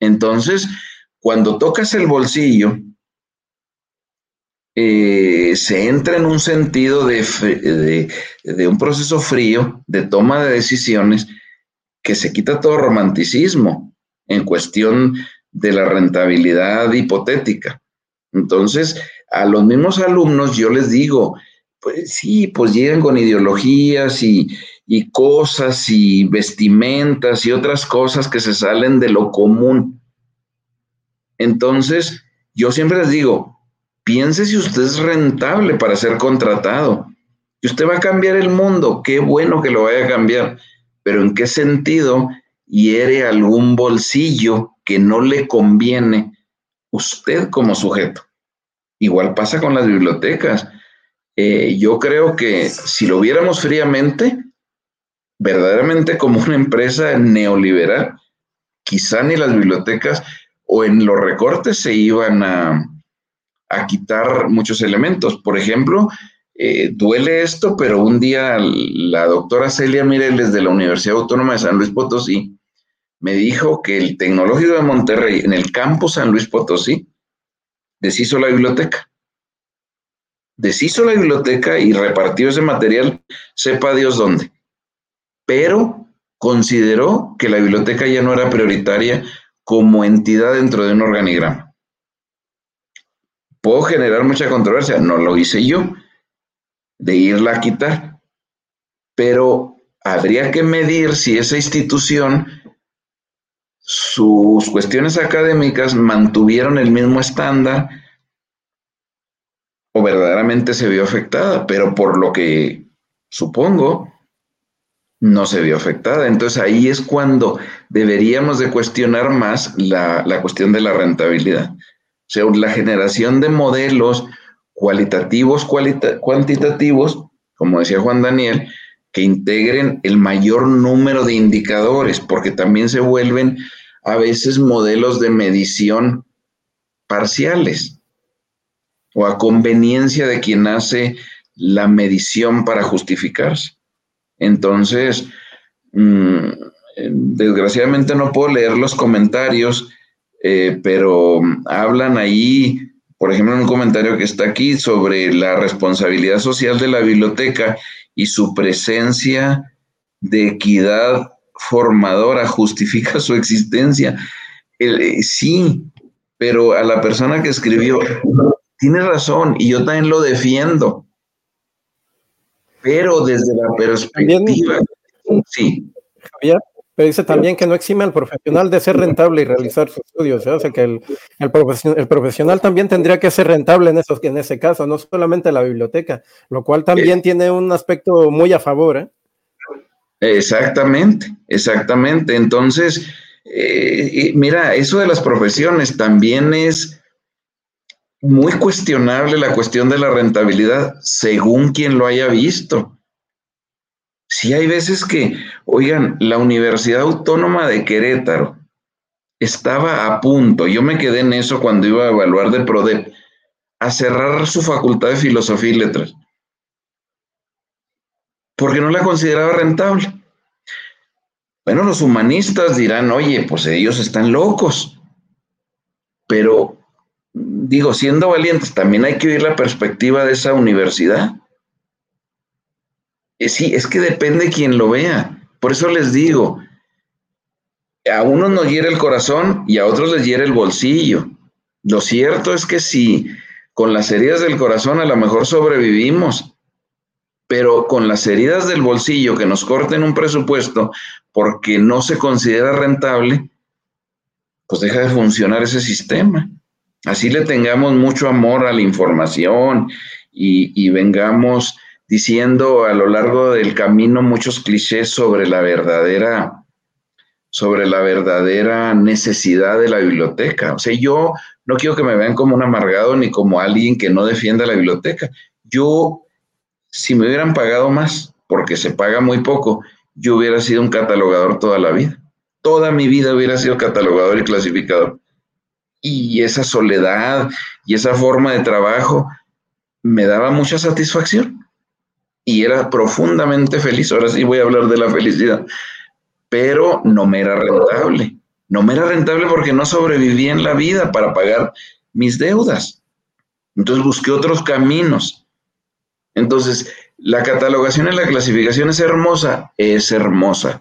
Entonces, cuando tocas el bolsillo, eh, se entra en un sentido de, de, un proceso frío, de toma de decisiones, que se quita todo romanticismo en cuestión de la rentabilidad hipotética. Entonces, a los mismos alumnos yo les digo, pues sí, pues llegan con ideologías y, y cosas y vestimentas y otras cosas que se salen de lo común. Entonces, yo siempre les digo, piense si usted es rentable para ser contratado. Y usted va a cambiar el mundo, qué bueno que lo vaya a cambiar, pero ¿en qué sentido hiere algún bolsillo que no le conviene usted como sujeto? Igual pasa con las bibliotecas. Eh, yo creo que si lo viéramos fríamente, verdaderamente como una empresa neoliberal, quizá ni las bibliotecas o en los recortes se iban a, quitar muchos elementos. Por ejemplo, eh, duele esto, pero un día la doctora Celia Mireles de la Universidad Autónoma de San Luis Potosí me dijo que el Tecnológico de Monterrey, en el campus San Luis Potosí, deshizo la biblioteca. Deshizo la biblioteca y repartió ese material, sepa Dios dónde. Pero consideró que la biblioteca ya no era prioritaria como entidad dentro de un organigrama. Puedo generar mucha controversia, no lo hice yo, de irla a quitar, pero habría que medir si esa institución, sus cuestiones académicas mantuvieron el mismo estándar o verdaderamente se vio afectada, pero por lo que supongo, no se vio afectada. Entonces ahí es cuando deberíamos de cuestionar más la, cuestión de la rentabilidad. O sea, la generación de modelos cualitativos, cuantitativos, como decía Juan Daniel, que integren el mayor número de indicadores, porque también se vuelven a veces modelos de medición parciales o a conveniencia de quien hace la medición para justificarse. Entonces, mm, desgraciadamente no puedo leer los comentarios, eh, pero hablan ahí, por ejemplo, en un comentario que está aquí sobre la responsabilidad social de la biblioteca y su presencia de equidad formadora justifica su existencia. Eh, sí, pero a la persona que escribió, tiene razón y yo también lo defiendo pero desde la perspectiva, sí. Javier, pero dice también que no exime al profesional de ser rentable y realizar sus estudios, ¿eh? o sea que el, el, profesional también tendría que ser rentable en, esos, en ese caso, no solamente la biblioteca, lo cual también tiene un aspecto muy a favor. ¿eh? Exactamente, exactamente. Entonces, eh, mira, eso de las profesiones también es muy cuestionable la cuestión de la rentabilidad según quien lo haya visto. Sí hay veces que, oigan, la Universidad Autónoma de Querétaro estaba a punto, yo me quedé en eso cuando iba a evaluar de PRODEP, a cerrar su facultad de filosofía y letras, porque no la consideraba rentable. Bueno, los humanistas dirán, oye, pues ellos están locos, pero digo, siendo valientes, también hay que oír la perspectiva de esa universidad. Eh, sí, es que depende quien lo vea. Por eso les digo, a unos nos hiere el corazón y a otros les hiere el bolsillo. Lo cierto es que si con las heridas del corazón a lo mejor sobrevivimos, pero con las heridas del bolsillo que nos corten un presupuesto porque no se considera rentable, pues deja de funcionar ese sistema así le tengamos mucho amor a la información y, vengamos diciendo a lo largo del camino muchos clichés sobre la verdadera sobre la verdadera necesidad de la biblioteca. O sea, yo no quiero que me vean como un amargado ni como alguien que no defienda la biblioteca. Yo, si me hubieran pagado más, porque se paga muy poco, yo hubiera sido un catalogador toda la vida. Toda mi vida hubiera sido catalogador y clasificador. Y esa soledad y esa forma de trabajo me daba mucha satisfacción. Y era profundamente feliz. Ahora sí voy a hablar de la felicidad. Pero no me era rentable. No me era rentable porque no sobreviví en la vida para pagar mis deudas. Entonces busqué otros caminos. Entonces, la catalogación y la clasificación es hermosa, es hermosa.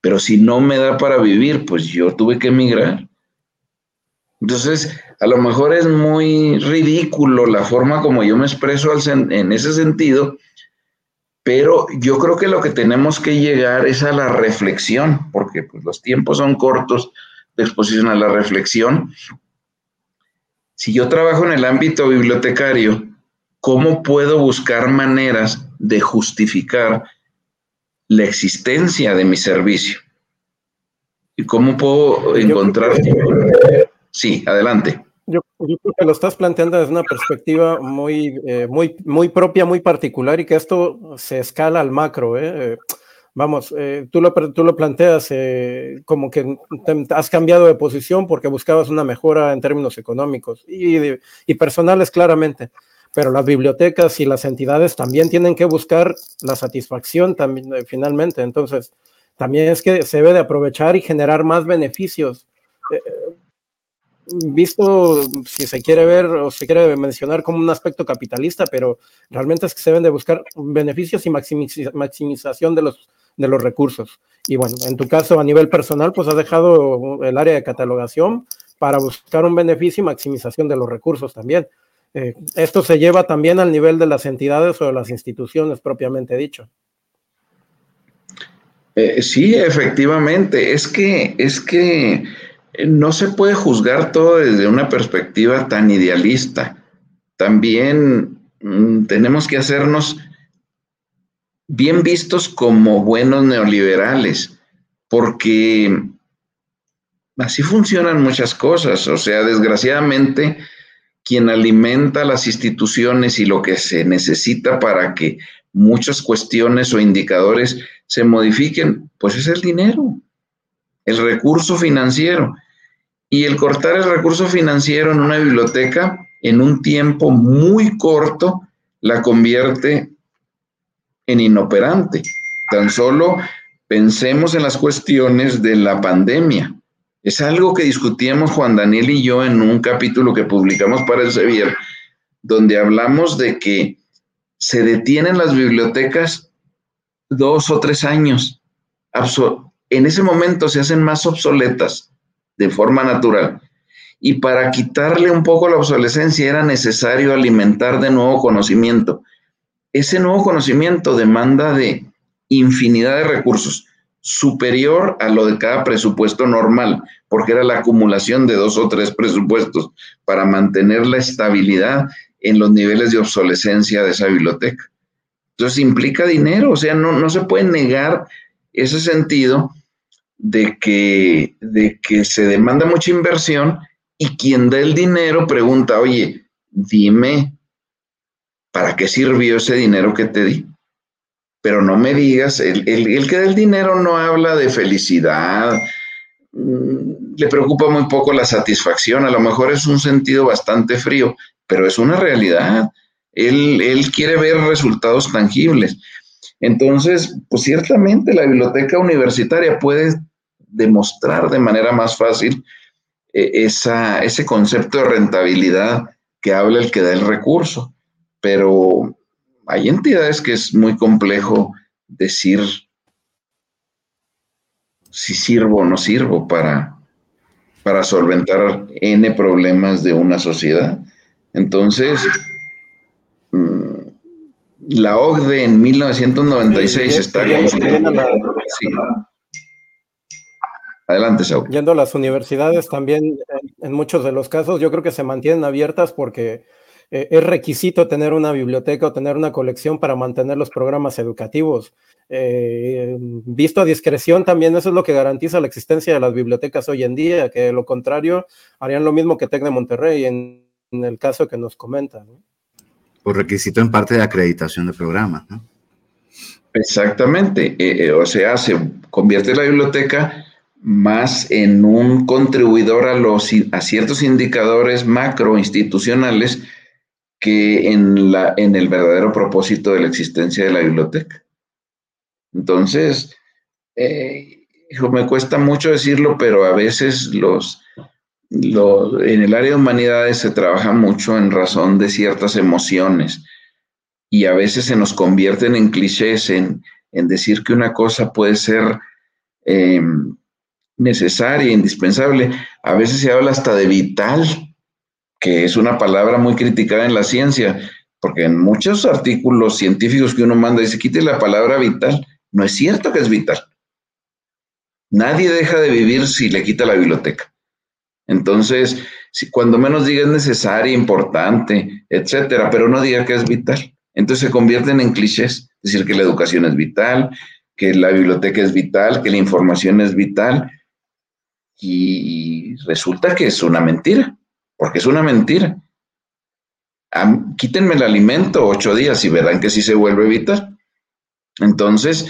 Pero si no me da para vivir, pues yo tuve que emigrar. Entonces, a lo mejor es muy ridículo la forma como yo me expreso en ese sentido, pero yo creo que lo que tenemos que llegar es a la reflexión, porque pues, los tiempos son cortos de exposición a la reflexión. Si yo trabajo en el ámbito bibliotecario, ¿cómo puedo buscar maneras de justificar la existencia de mi servicio? ¿Y cómo puedo encontrar... Sí, adelante. Yo, creo que lo estás planteando desde una perspectiva muy, eh, muy, muy propia, muy particular y que esto se escala al macro. ¿eh? Vamos, eh, tú, lo, tú lo planteas como que has cambiado de posición porque buscabas una mejora en términos económicos y, y personales claramente pero las bibliotecas y las entidades también tienen que buscar la satisfacción también finalmente. Entonces, también es que se debe de aprovechar y generar más beneficios visto, si se quiere ver o se quiere mencionar como un aspecto capitalista, pero realmente es que se deben de buscar beneficios y maximización de los, de los recursos. Y bueno, en tu caso, a nivel personal, pues has dejado el área de catalogación para buscar un beneficio y maximización de los recursos también. Eh, esto se lleva también al nivel de las entidades o de las instituciones propiamente dicho. Eh, sí, efectivamente. Es que, es que no se puede juzgar todo desde una perspectiva tan idealista. También mm, tenemos que hacernos bien vistos como buenos neoliberales, porque así funcionan muchas cosas. O sea, desgraciadamente, quien alimenta las instituciones y lo que se necesita para que muchas cuestiones o indicadores se modifiquen, pues es el dinero, el recurso financiero. Y el cortar el recurso financiero en una biblioteca en un tiempo muy corto la convierte en inoperante. Tan solo pensemos en las cuestiones de la pandemia. Es algo que discutíamos Juan Daniel y yo en un capítulo que publicamos para el Sevier, donde hablamos de que se detienen las bibliotecas dos o tres años. En ese momento se hacen más obsoletas de forma natural. Y para quitarle un poco la obsolescencia era necesario alimentar de nuevo conocimiento. Ese nuevo conocimiento demanda de infinidad de recursos, superior a lo de cada presupuesto normal, porque era la acumulación de dos o tres presupuestos para mantener la estabilidad en los niveles de obsolescencia de esa biblioteca. Entonces implica dinero, o sea, no, no se puede negar ese sentido de que, de que se demanda mucha inversión y quien da el dinero pregunta, oye, dime, ¿para qué sirvió ese dinero que te di? Pero no me digas, el, el que da el dinero no habla de felicidad, le preocupa muy poco la satisfacción, a lo mejor es un sentido bastante frío, pero es una realidad. Él, él quiere ver resultados tangibles. Entonces, pues ciertamente la biblioteca universitaria puede demostrar de manera más fácil eh, esa, ese concepto de rentabilidad que habla el que da el recurso, pero hay entidades que es muy complejo decir si sirvo o no sirvo para, para solventar N problemas de una sociedad. Entonces, la OCDE en 1996 está Adelante, Saúl. Yendo a las universidades también, en muchos de los casos, yo creo que se mantienen abiertas porque eh, es requisito tener una biblioteca o tener una colección para mantener los programas educativos. Eh, visto a discreción, también eso es lo que garantiza la existencia de las bibliotecas hoy en día, que de lo contrario harían lo mismo que TEC de Monterrey en, el caso que nos comentan. Por requisito en parte de acreditación de programas, ¿no? Exactamente, eh, eh, o sea, se convierte la biblioteca más en un contribuidor a, los, a ciertos indicadores macro institucionales que en, la, en el verdadero propósito de la existencia de la biblioteca. Entonces, eh, me cuesta mucho decirlo, pero a veces los, en el área de humanidades se trabaja mucho en razón de ciertas emociones y a veces se nos convierten en clichés en, decir que una cosa puede ser eh, necesaria, indispensable. A veces se habla hasta de vital, que es una palabra muy criticada en la ciencia, porque en muchos artículos científicos que uno manda dice, quite la palabra vital. No es cierto que es vital. Nadie deja de vivir si le quita la biblioteca. Entonces, si cuando menos diga es necesaria, importante, etcétera, pero no diga que es vital. Entonces se convierten en clichés, decir que la educación es vital, que la biblioteca es vital, que la información es vital, y resulta que es una mentira, porque es una mentira. quítenme el alimento ocho días y verán que sí se vuelve vital. Entonces,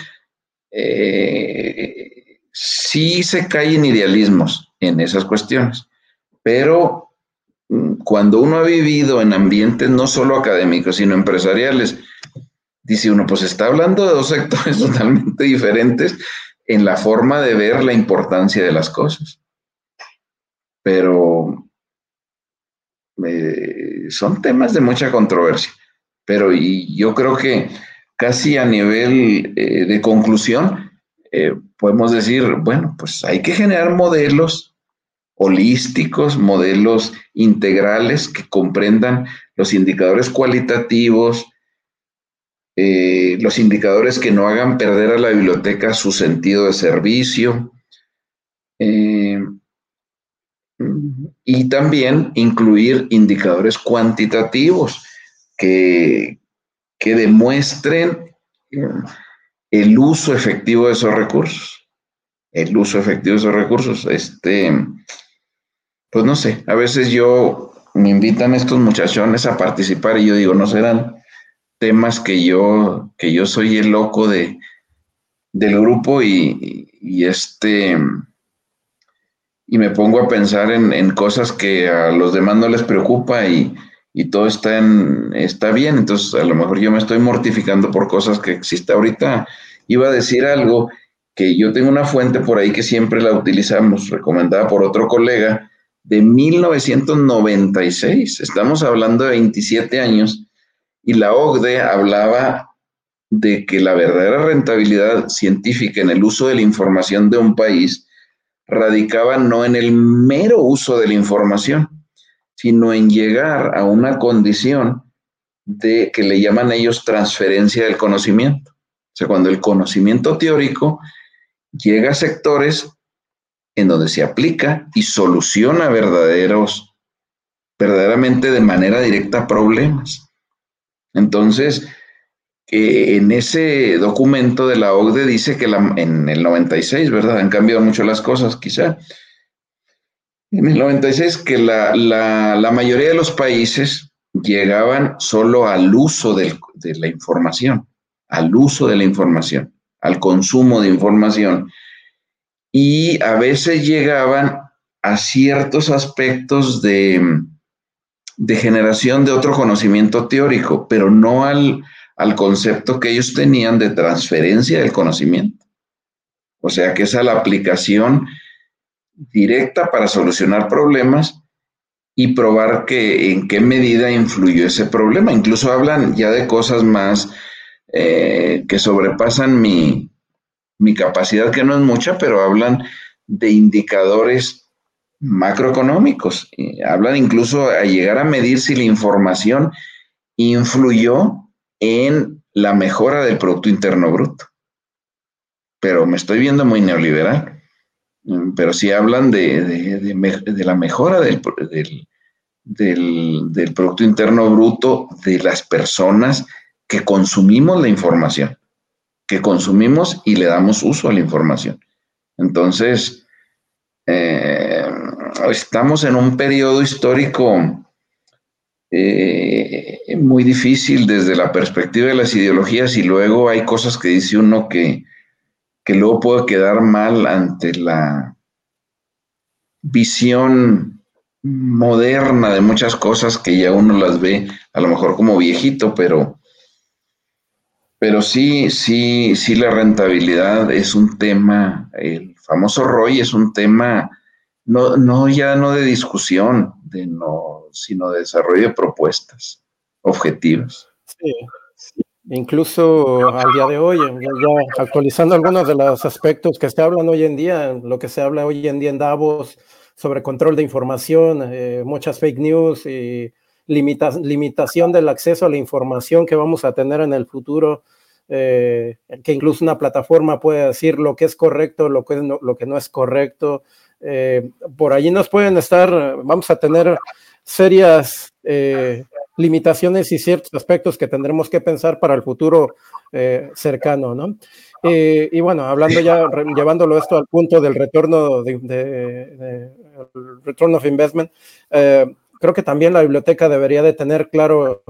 eh, sí se cae en idealismos en esas cuestiones, pero mm, cuando uno ha vivido en ambientes no solo académicos, sino empresariales, dice uno, pues está hablando de dos sectores [LAUGHS] totalmente diferentes en la forma de ver la importancia de las cosas. Pero eh, son temas de mucha controversia. Pero y yo creo que casi a nivel eh, de conclusión, eh, podemos decir, bueno, pues hay que generar modelos holísticos, modelos integrales que comprendan los indicadores cualitativos, eh, los indicadores que no hagan perder a la biblioteca su sentido de servicio. y también incluir indicadores cuantitativos que, que demuestren eh, el uso efectivo de esos recursos. El uso efectivo de esos recursos. Este, pues no sé, a veces yo me invitan estos muchachones a participar y yo digo, no serán temas que yo, que yo soy el loco de, del grupo y, este y me pongo a pensar en, en, cosas que a los demás no les preocupa y, y todo está, está bien, entonces a lo mejor yo me estoy mortificando por cosas que existen ahorita. Iba a decir algo que yo tengo una fuente por ahí que siempre la utilizamos, recomendada por otro colega, de 1996. Estamos hablando de 27 años y la OCDE hablaba de que la verdadera rentabilidad científica en el uso de la información de un país radicaba no en el mero uso de la información, sino en llegar a una condición de que le llaman ellos transferencia del conocimiento. O sea, cuando el conocimiento teórico llega a sectores en donde se aplica y soluciona verdaderos, verdaderamente de manera directa problemas. Entonces, en ese documento de la OCDE dice que en el 96, ¿verdad? Han cambiado mucho las cosas, quizá, en el 96 que la, la, mayoría de los países llegaban solo al uso de la información, al uso de la información, al consumo de información, y a veces llegaban a ciertos aspectos de, de generación de otro conocimiento teórico, pero no al, al concepto que ellos tenían de transferencia del conocimiento. O sea, que esa la aplicación directa para solucionar problemas y probar que en qué medida influyó ese problema. Incluso hablan ya de cosas más eh, que sobrepasan mi, mi capacidad, que no es mucha, pero hablan de indicadores macroeconómicos. hablan incluso a llegar a medir si la información influyó en la mejora del Producto Interno Bruto. Pero me estoy viendo muy neoliberal. Mm, pero sí hablan de, la mejora del, del, Producto Interno Bruto de las personas que consumimos la información, que consumimos y le damos uso a la información. Entonces, eh, estamos en un periodo histórico eh, muy difícil desde la perspectiva de las ideologías y luego hay cosas que dice uno que, que luego puede quedar mal ante la visión moderna de muchas cosas que ya uno las ve a lo mejor como viejito, pero, pero sí, sí, sí la rentabilidad es un tema, el famoso ROI es un tema no, no ya no de discusión, de no, sino de desarrollo de propuestas objetivas. Sí. Incluso al día de hoy, ya, actualizando algunos de los aspectos que se hablan hoy en día, lo que se habla hoy en día en Davos sobre control de información, eh, muchas fake news y limitación del acceso a la información que vamos a tener en el futuro, eh, que incluso una plataforma puede decir lo que es correcto, lo que, que no es correcto, eh, por allí nos pueden estar, vamos a tener serias eh, limitaciones y ciertos aspectos que tendremos que pensar para el futuro eh, cercano, ¿no? y bueno, hablando ya, llevándolo esto al punto del retorno de, de, return of investment, creo que también la biblioteca debería de tener claro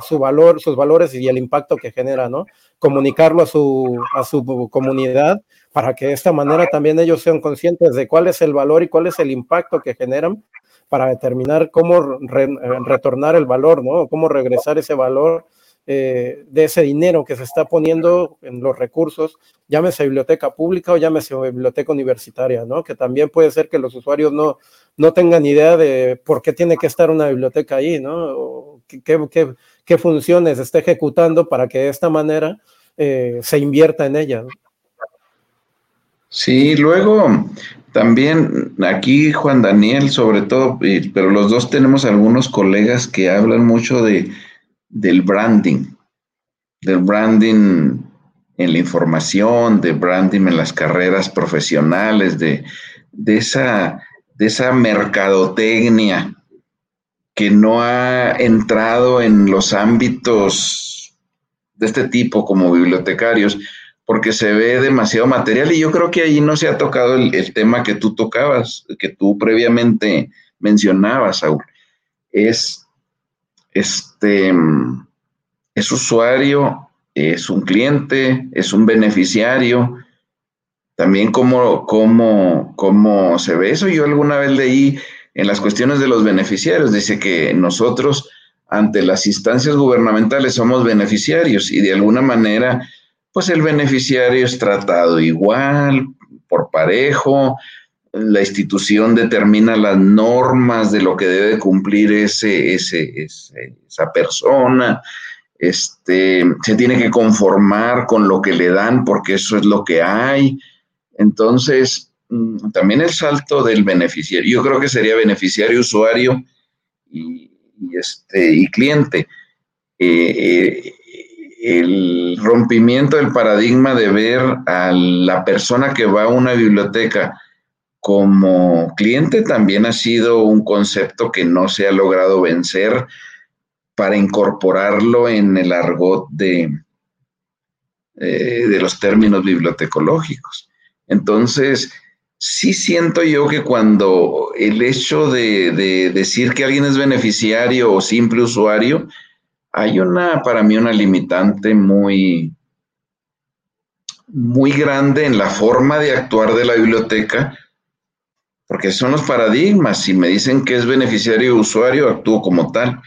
su valor, sus valores y el impacto que genera, ¿no? Comunicarlo a su, a su comunidad para que de esta manera también ellos sean conscientes de cuál es el valor y cuál es el impacto que generan para determinar cómo eh, retornar el valor, ¿no? Cómo regresar ese valor eh, de ese dinero que se está poniendo en los recursos, llámese biblioteca pública o llámese biblioteca universitaria, ¿no? Que también puede ser que los usuarios no, no tengan idea de por qué tiene que estar una biblioteca ahí, ¿no? Qué funciones está ejecutando para que de esta manera eh, se invierta en ella. ¿no? Sí, luego también aquí Juan Daniel sobre todo, pero los dos tenemos algunos colegas que hablan mucho de, del branding, del branding en la información, de branding en las carreras profesionales, de, de, esa, de esa mercadotecnia que no ha entrado en los ámbitos de este tipo como bibliotecarios, porque se ve demasiado material y yo creo que ahí no se ha tocado el, tema que tú tocabas, que tú previamente mencionabas, Saúl. Es, este, es usuario, es un cliente, es un beneficiario. También cómo, cómo, cómo se ve eso. Yo alguna vez leí en las cuestiones de los beneficiarios, dice que nosotros ante las instancias gubernamentales somos beneficiarios y de alguna manera pues el beneficiario es tratado igual, por parejo, la institución determina las normas de lo que debe cumplir ese, esa persona, este, se tiene que conformar con lo que le dan porque eso es lo que hay. Entonces, mm, también el salto del beneficiario, yo creo que sería beneficiario, usuario y, este, y cliente. Eh, eh, el rompimiento del paradigma de ver a la persona que va a una biblioteca como cliente también ha sido un concepto que no se ha logrado vencer para incorporarlo en el argot de, eh, de los términos bibliotecológicos. Entonces, sí siento yo que cuando el hecho de, de decir que alguien es beneficiario o simple usuario, hay una, para mí, una limitante muy, muy grande en la forma de actuar de la biblioteca, porque son los paradigmas. Si me dicen que es beneficiario o usuario, actúo como tal.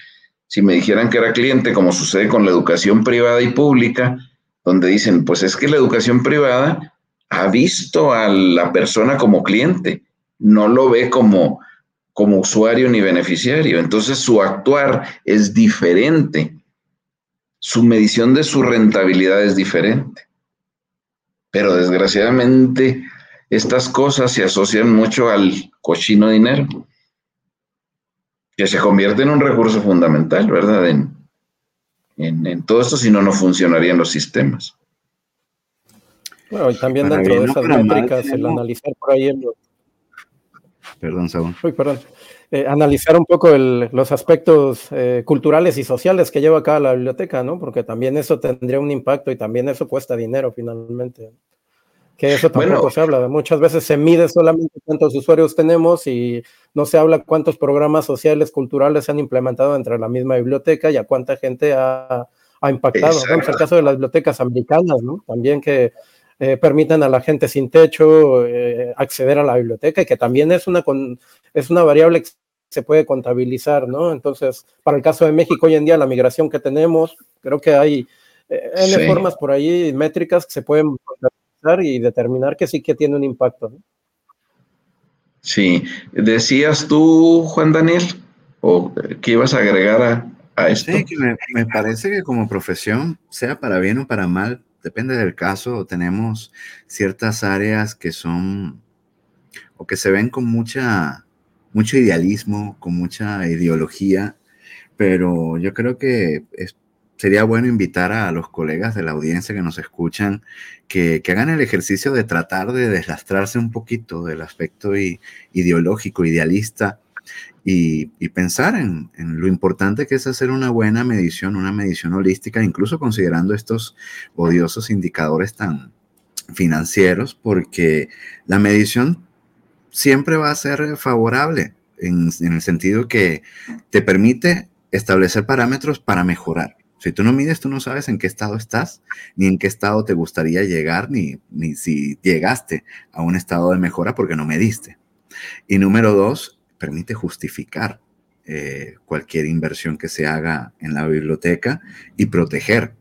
Si me dijeran que era cliente, como sucede con la educación privada y pública, donde dicen, pues es que la educación privada ha visto a la persona como cliente, no lo ve como, como usuario ni beneficiario. Entonces su actuar es diferente su medición de su rentabilidad es diferente. Pero desgraciadamente estas cosas se asocian mucho al cochino dinero, que se convierte en un recurso fundamental, ¿verdad? En, en, todo esto, si no, no funcionarían los sistemas. Bueno, y también dentro de esas métricas, el analizar por ahí el... Perdón, Saúl. Uy, perdón. Eh, analizar un poco los aspectos eh, culturales y sociales que lleva acá la biblioteca, ¿no? Porque también eso tendría un impacto y también eso cuesta dinero finalmente. Que eso tampoco se habla. Muchas veces se mide solamente cuántos usuarios tenemos y no se habla cuántos programas sociales, culturales se han implementado entre la misma biblioteca y a cuánta gente ha, impactado. Vamos el caso de las bibliotecas americanas, ¿no? También que eh, permitan a la gente sin techo eh, acceder a la biblioteca y que también es una, es una variable que se puede contabilizar, ¿no? Entonces, para el caso de México hoy en día, la migración que tenemos, creo que hay eh, formas por ahí, métricas que se pueden y determinar que sí que tiene un impacto. Sí, decías tú, Juan Daniel, o qué ibas a agregar a, esto. Sí, que me, parece que como profesión, sea para bien o para mal, depende del caso, tenemos ciertas áreas que son o que se ven con mucha mucho idealismo, con mucha ideología, pero yo creo que sería bueno invitar a los colegas de la audiencia que nos escuchan que, hagan el ejercicio de tratar de deslastrarse un poquito del aspecto ideológico, idealista, y, pensar en, lo importante que es hacer una buena medición, una medición holística, incluso considerando estos odiosos indicadores tan financieros, porque la medición siempre va a ser favorable en el sentido que te permite establecer parámetros para mejorar. Si tú no mides, tú no sabes en qué estado estás, ni en qué estado te gustaría llegar, ni, ni si llegaste a un estado de mejora porque no mediste. Y número dos, permite justificar eh, cualquier inversión que se haga en la biblioteca y proteger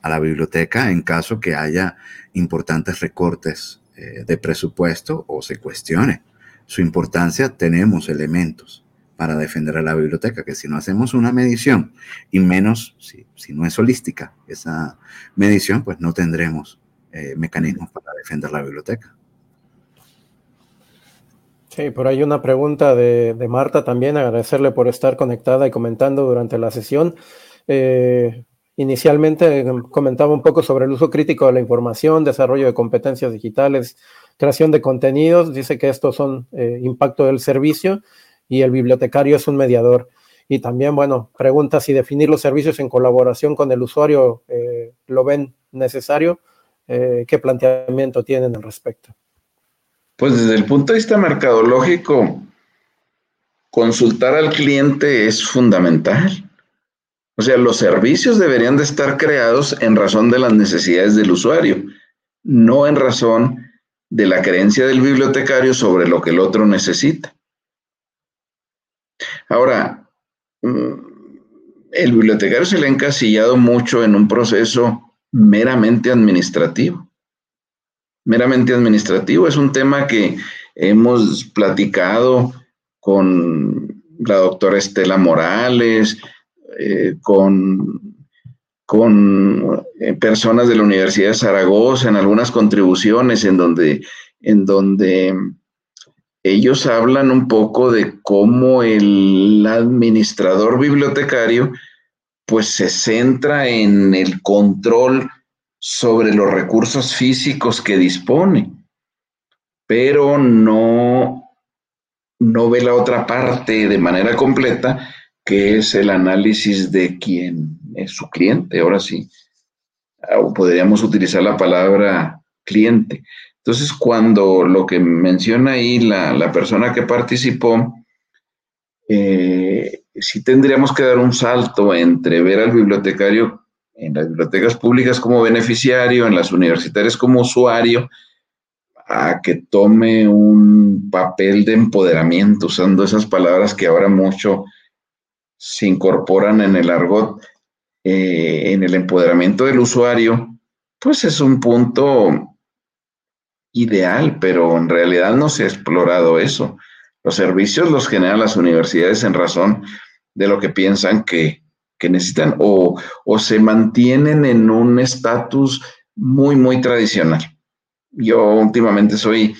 a la biblioteca en caso que haya importantes recortes eh, de presupuesto o se cuestione su importancia, tenemos elementos para defender a la biblioteca, que si no hacemos una medición y menos si, si no es holística esa medición, pues no tendremos eh, mecanismos para defender la biblioteca. Sí, por ahí una pregunta de, de, Marta también, agradecerle por estar conectada y comentando durante la sesión. Eh, inicialmente comentaba un poco sobre el uso crítico de la información, desarrollo de competencias digitales, creación de contenidos, dice que estos son eh, impacto del servicio y el bibliotecario es un mediador. Y también, bueno, pregunta si definir los servicios en colaboración con el usuario eh, lo ven necesario. Eh, ¿Qué planteamiento tienen al respecto? Pues desde el punto de vista mercadológico, consultar al cliente es fundamental. O sea, los servicios deberían de estar creados en razón de las necesidades del usuario, no en razón de la creencia del bibliotecario sobre lo que el otro necesita. Ahora, mm, el bibliotecario se le ha encasillado mucho en un proceso meramente administrativo. Meramente administrativo. Es un tema que hemos platicado con la doctora Estela Morales, eh, con, con eh, personas de la Universidad de Zaragoza en algunas contribuciones en donde, en donde ellos hablan un poco de cómo el administrador bibliotecario pues se centra en el control sobre los recursos físicos que dispone, pero no, no ve la otra parte de manera completa, que es el análisis de quién es su cliente. Ahora sí, podríamos utilizar la palabra cliente. Entonces, cuando lo que menciona ahí la, persona que participó, eh, sí tendríamos que dar un salto entre ver al bibliotecario en las bibliotecas públicas como beneficiario, en las universitarias como usuario, a que tome un papel de empoderamiento, usando esas palabras que ahora mucho se incorporan en el argot, eh, en el empoderamiento del usuario, pues es un punto ideal, pero en realidad no se ha explorado eso. Los servicios los generan las universidades en razón de lo que piensan que, necesitan o, se mantienen en un estatus muy, muy tradicional. Yo últimamente soy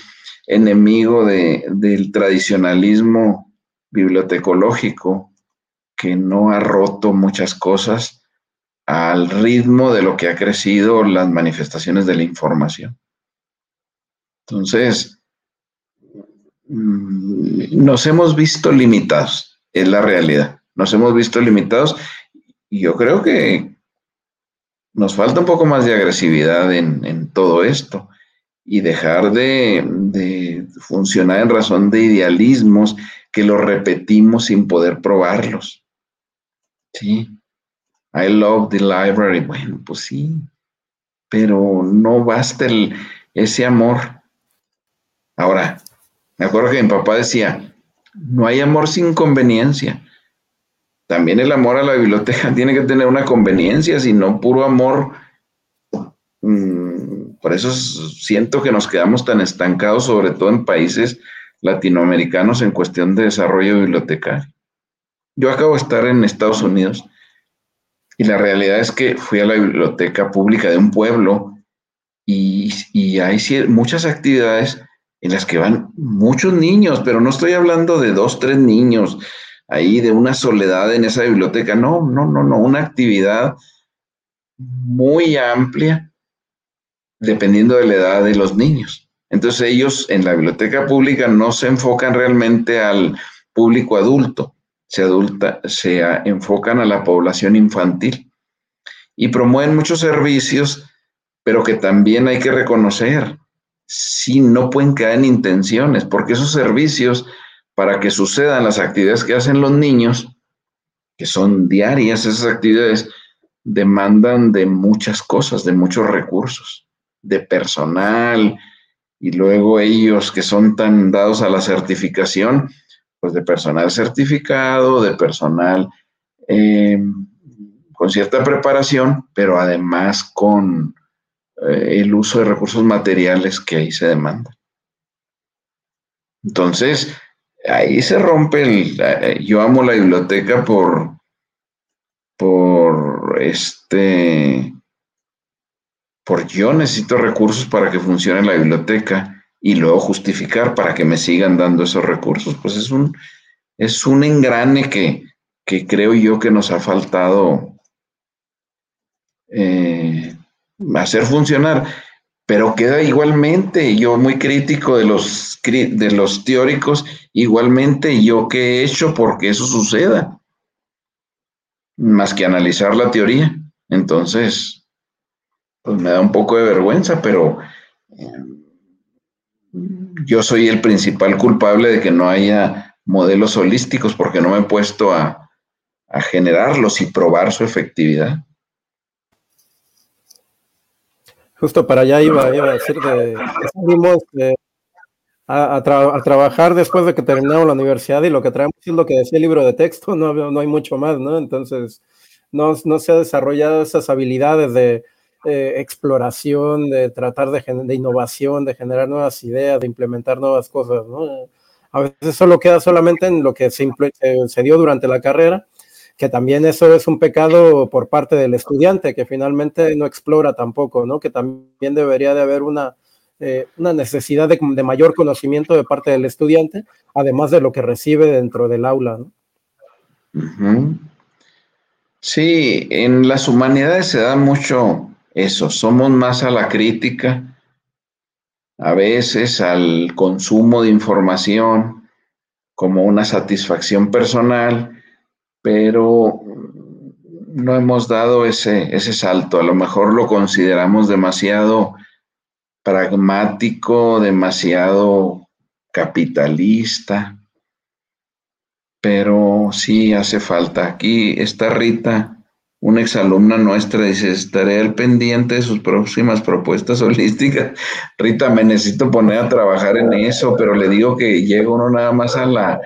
enemigo del tradicionalismo bibliotecológico que no ha roto muchas cosas al ritmo de lo que ha crecido las manifestaciones de la información. Entonces, mm, nos hemos visto limitados, es la realidad. Nos hemos visto limitados yo creo que nos falta un poco más de agresividad en, todo esto. y dejar de, de funcionar en razón de idealismos que los repetimos sin poder probarlos. Sí. I love the library. Bueno, pues sí, pero no basta el, ese amor. Ahora, me acuerdo que mi papá decía, no hay amor sin conveniencia. También el amor a la biblioteca [LAUGHS] tiene que tener una conveniencia, si no puro amor. Mm, por eso siento que nos quedamos tan estancados, sobre todo en países latinoamericanos, en cuestión de desarrollo bibliotecario. Yo acabo de estar en Estados Unidos y la realidad es que fui a la biblioteca pública de un pueblo y, hay muchas actividades en las que van muchos niños, pero no estoy hablando de dos, tres niños ahí de una soledad en esa biblioteca. No, no, no, no, una actividad muy amplia dependiendo de la edad de los niños. Entonces ellos en la biblioteca pública no se enfocan realmente al público adulto, se, adulta, se enfocan a la población infantil y promueven muchos servicios, pero que también hay que reconocer, si no pueden caer en intenciones, porque esos servicios, para que sucedan las actividades que hacen los niños, que son diarias, esas actividades demandan de muchas cosas, de muchos recursos, de personal, y luego ellos que son tan dados a la certificación, pues de personal certificado, de personal eh, con cierta preparación, pero además con eh, el uso de recursos materiales que ahí se demandan. Entonces, ahí se rompe el... Eh, yo amo la biblioteca por, por este... Por yo necesito recursos para que funcione la biblioteca y luego justificar para que me sigan dando esos recursos. Pues es un, es un engrane que, creo yo que nos ha faltado eh, hacer funcionar, pero queda igualmente, yo muy crítico de los, de los teóricos, igualmente yo que he hecho porque eso suceda, más que analizar la teoría. Entonces, pues me da un poco de vergüenza, pero... Eh, yo soy el principal culpable de que no haya modelos holísticos porque no me he puesto a, generarlos y probar su efectividad. Justo para allá iba, a decir que salimos a, trabajar después de que terminamos la universidad y lo que traemos es lo que decía el libro de texto, no, no hay mucho más, ¿no? Entonces, no, no se han desarrollado esas habilidades de exploración, de tratar de, de, innovación, de generar nuevas ideas, de implementar nuevas cosas, ¿no? A veces solo queda solamente en lo que se, se dio durante la carrera, que también eso es un pecado por parte del estudiante, que finalmente no explora tampoco, ¿no? Que también debería de haber una, eh, una necesidad de, de, mayor conocimiento de parte del estudiante, además de lo que recibe dentro del aula, ¿no? Sí, en las humanidades se da mucho eso, somos más a la crítica, a veces al consumo de información como una satisfacción personal, pero no hemos dado ese, ese salto. A lo mejor lo consideramos demasiado pragmático, demasiado capitalista, pero sí hace falta. Aquí está Rita una exalumna nuestra dice, estaré al pendiente de sus próximas propuestas holísticas. [LAUGHS] Rita, me necesito poner a trabajar en eso, pero le digo que llega uno nada más a la,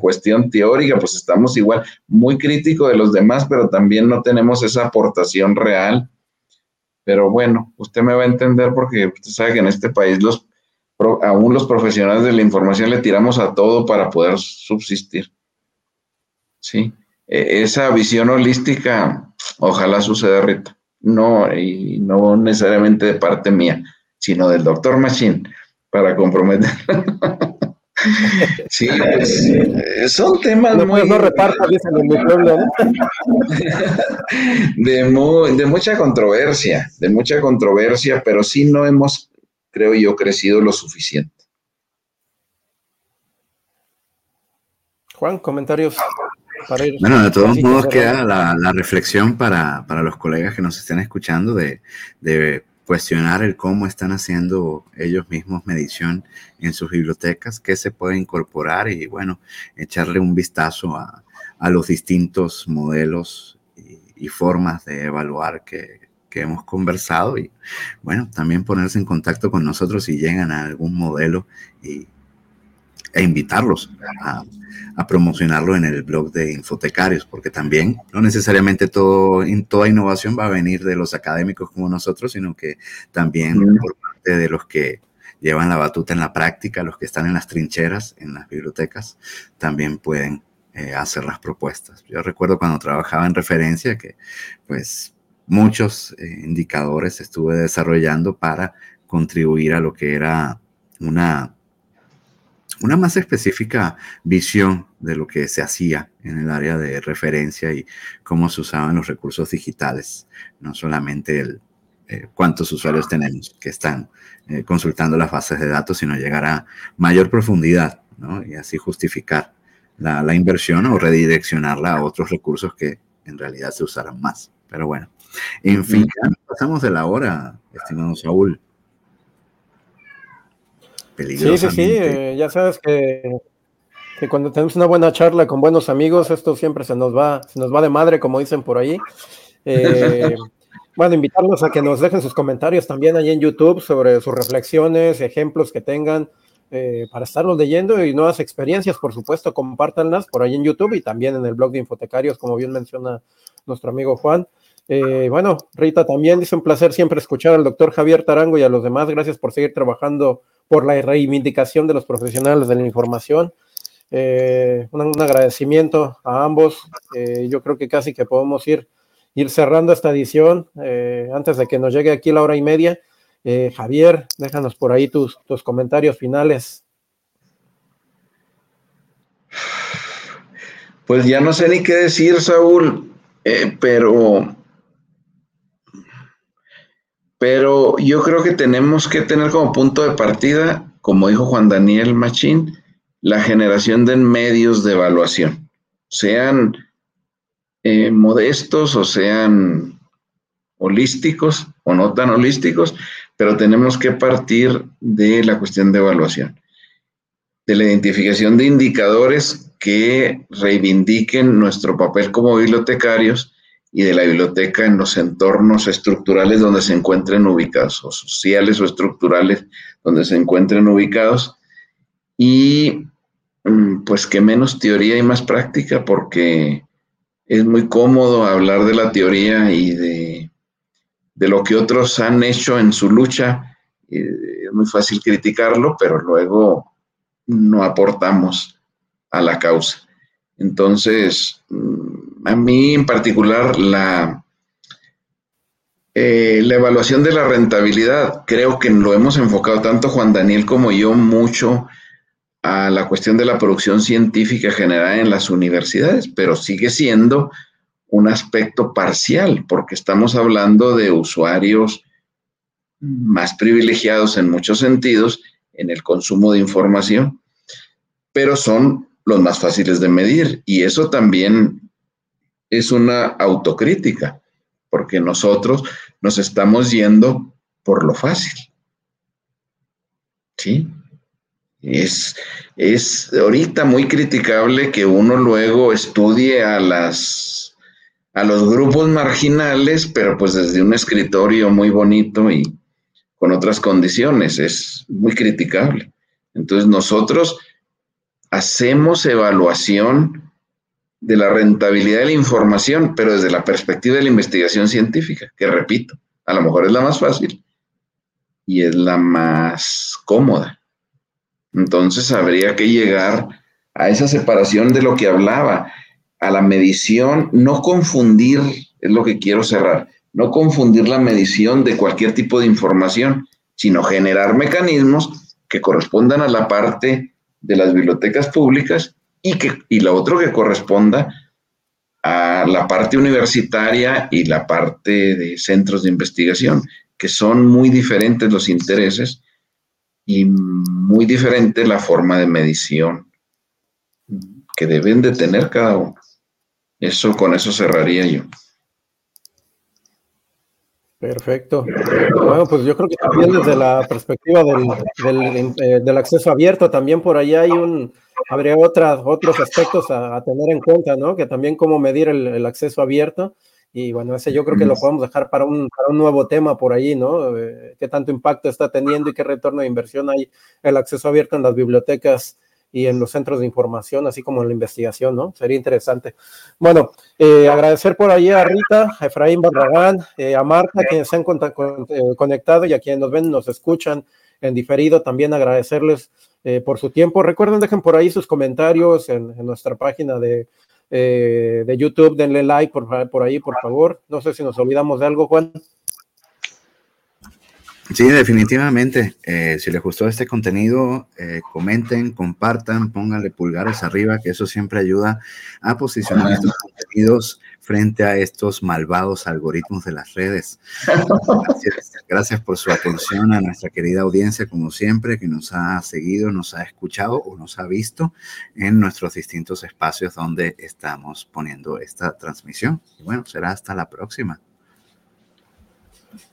cuestión teórica, pues estamos igual muy crítico de los demás, pero también no tenemos esa aportación real. Pero bueno, usted me va a entender porque usted sabe que en este país los, aún los profesionales de la información le tiramos a todo para poder subsistir. Sí, e, esa visión holística Ojalá suceda, Rita. No, y no necesariamente de parte mía, sino del doctor Machine, para comprometer. [LAUGHS] sí, pues, eh, son temas muy... No reparta, dicen en mi pueblo, [LAUGHS] de, de mucha controversia, de mucha controversia, pero sí no hemos, creo yo, crecido lo suficiente. Juan, comentarios. Bueno, de todos modos queda la, reflexión para, los colegas que nos estén escuchando de, cuestionar el cómo están haciendo ellos mismos medición en sus bibliotecas, qué se puede incorporar y bueno, echarle un vistazo a, los distintos modelos y, formas de evaluar que, que, hemos conversado y bueno, también ponerse en contacto con nosotros si llegan a algún modelo y, e invitarlos a, a, promocionarlo en el blog de Infotecarios, porque también no necesariamente todo, toda innovación va a venir de los académicos como nosotros, sino que también por parte de los que llevan la batuta en la práctica, los que están en las trincheras, en las bibliotecas, también pueden eh, hacer las propuestas. Yo recuerdo cuando trabajaba en referencia que pues muchos eh, indicadores estuve desarrollando para contribuir a lo que era una una más específica visión de lo que se hacía en el área de referencia y cómo se usaban los recursos digitales, no solamente el eh, cuántos usuarios tenemos que están eh, consultando las bases de datos, sino llegar a mayor profundidad ¿no? y así justificar la, la, inversión o redireccionarla a otros recursos que en realidad se usarán más. Pero bueno, en fin, pasamos de la hora, estimado Saúl. Sí, sí, sí, eh, ya sabes que, que, cuando tenemos una buena charla con buenos amigos, esto siempre se nos va, se nos va de madre, como dicen por ahí. Eh, [LAUGHS] bueno, invitarlos a que nos dejen sus comentarios también ahí en YouTube sobre sus reflexiones, ejemplos que tengan eh, para estarlos leyendo y nuevas experiencias, por supuesto, compártanlas por ahí en YouTube y también en el blog de Infotecarios, como bien menciona nuestro amigo Juan. Bueno, Rita también dice un placer siempre escuchar al doctor Javier Tarango y a los demás. Gracias por seguir trabajando por la reivindicación de los profesionales de la información. Eh, un, agradecimiento a ambos. Eh, yo creo que casi que podemos ir, ir cerrando esta edición eh, antes de que nos llegue aquí la hora y media. Javier, déjanos por ahí tus, tus comentarios finales. Pues ya no sé ni qué decir, Saúl, pero pero yo creo que tenemos que tener como punto de partida, como dijo Juan Daniel Machín, la generación de medios de evaluación, sean eh, modestos o sean holísticos o no tan holísticos, pero tenemos que partir de la cuestión de evaluación, de la identificación de indicadores que reivindiquen nuestro papel como bibliotecarios y de la biblioteca en los entornos estructurales donde se encuentren ubicados, o sociales o estructurales donde se encuentren ubicados. Y mm, pues que menos teoría y más práctica, porque es muy cómodo hablar de la teoría y de, de lo que otros han hecho en su lucha. Es muy fácil criticarlo, pero luego no aportamos a la causa. Entonces, mm, a mí en particular, la, eh, la evaluación de la rentabilidad, creo que lo hemos enfocado tanto Juan Daniel como yo mucho a la cuestión de la producción científica generada en las universidades, pero sigue siendo un aspecto parcial, porque estamos hablando de usuarios más privilegiados en muchos sentidos en el consumo de información, pero son los más fáciles de medir. Y eso también es una autocrítica, porque nosotros nos estamos yendo por lo fácil. ¿Sí? Es, es ahorita muy criticable que uno luego estudie a las a los grupos marginales, pero pues desde un escritorio muy bonito y con otras condiciones. Es muy criticable. Entonces nosotros hacemos evaluación de la rentabilidad de la información, pero desde la perspectiva de la investigación científica, que repito, a lo mejor es la más fácil y es la más cómoda. Entonces habría que llegar a esa separación de lo que hablaba, a la medición, no confundir, es lo que quiero cerrar, no confundir la medición de cualquier tipo de información, sino generar mecanismos que correspondan a la parte de las bibliotecas públicas y, que, y la otra que corresponda a la parte universitaria y la parte de centros de investigación, que son muy diferentes los intereses y muy diferente la forma de medición que deben de tener cada uno. Eso con eso cerraría yo. Perfecto. Bueno, pues yo creo que también desde la perspectiva del, eh, acceso abierto, también por ahí hay un, habría otras, otros aspectos a, tener en cuenta, ¿no? Que también cómo medir el, acceso abierto. Y bueno, ese yo creo que lo podemos dejar para un, para un nuevo tema por ahí, ¿no? Eh, ¿Qué tanto impacto está teniendo y qué retorno de inversión hay el acceso abierto en las bibliotecas y en los centros de información, así como en la investigación, ¿no? Sería interesante. Bueno, eh, agradecer por ahí a Rita, a Efraín Barragán, eh, a Marta, quienes se han eh, conectado y a quienes nos ven, nos escuchan en diferido, también agradecerles por su tiempo. Recuerden, dejen por ahí sus comentarios en, nuestra página de, de YouTube, denle like por, por ahí, por favor. No sé si nos olvidamos de algo, Juan. Sí, definitivamente. Eh, si les gustó este contenido, eh, comenten, compartan, pónganle pulgares arriba, que eso siempre ayuda a posicionar estos contenidos frente a estos malvados algoritmos de las redes. [LAUGHS] Gracias, gracias, por su atención a nuestra querida audiencia, como siempre, que nos ha seguido, nos ha escuchado o nos ha visto en nuestros distintos espacios donde estamos poniendo esta transmisión. Y bueno, será hasta la próxima.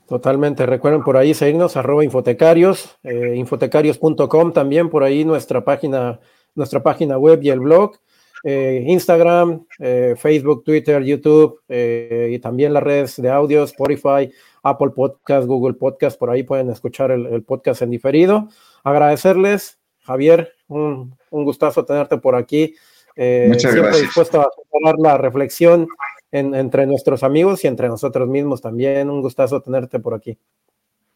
Totalmente. Recuerden por ahí seguirnos, arroba infotecarios, eh, infotecarios.com también, por ahí nuestra página, nuestra página web y el blog, eh, Instagram, eh, Facebook, Twitter, YouTube y también las redes de audio, Spotify, Apple Podcast, Google Podcast, por ahí pueden escuchar el, podcast en diferido. Agradecerles, Javier, un, un gustazo tenerte por aquí. Muchas siempre gracias. dispuesto a tomar la reflexión entre nuestros amigos y entre nosotros mismos también. Un gustazo tenerte por aquí.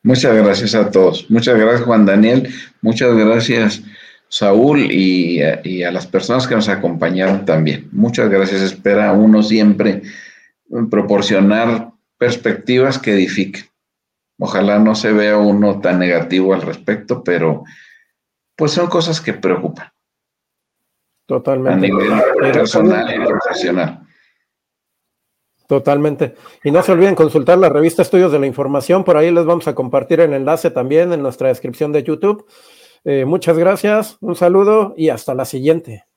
Muchas gracias a todos. Muchas gracias Juan Daniel. Muchas gracias Saúl y, a las personas que nos acompañaron también. Muchas gracias. Espera uno siempre proporcionar perspectivas que edifiquen. Ojalá no se vea uno tan negativo al respecto, pero pues son cosas que preocupan. Totalmente. A nivel personal y profesional. Totalmente. Y no se olviden consultar la revista Estudios de la Información. Por ahí les vamos a compartir el enlace también en nuestra descripción de YouTube. Eh, muchas gracias, un saludo y hasta la siguiente.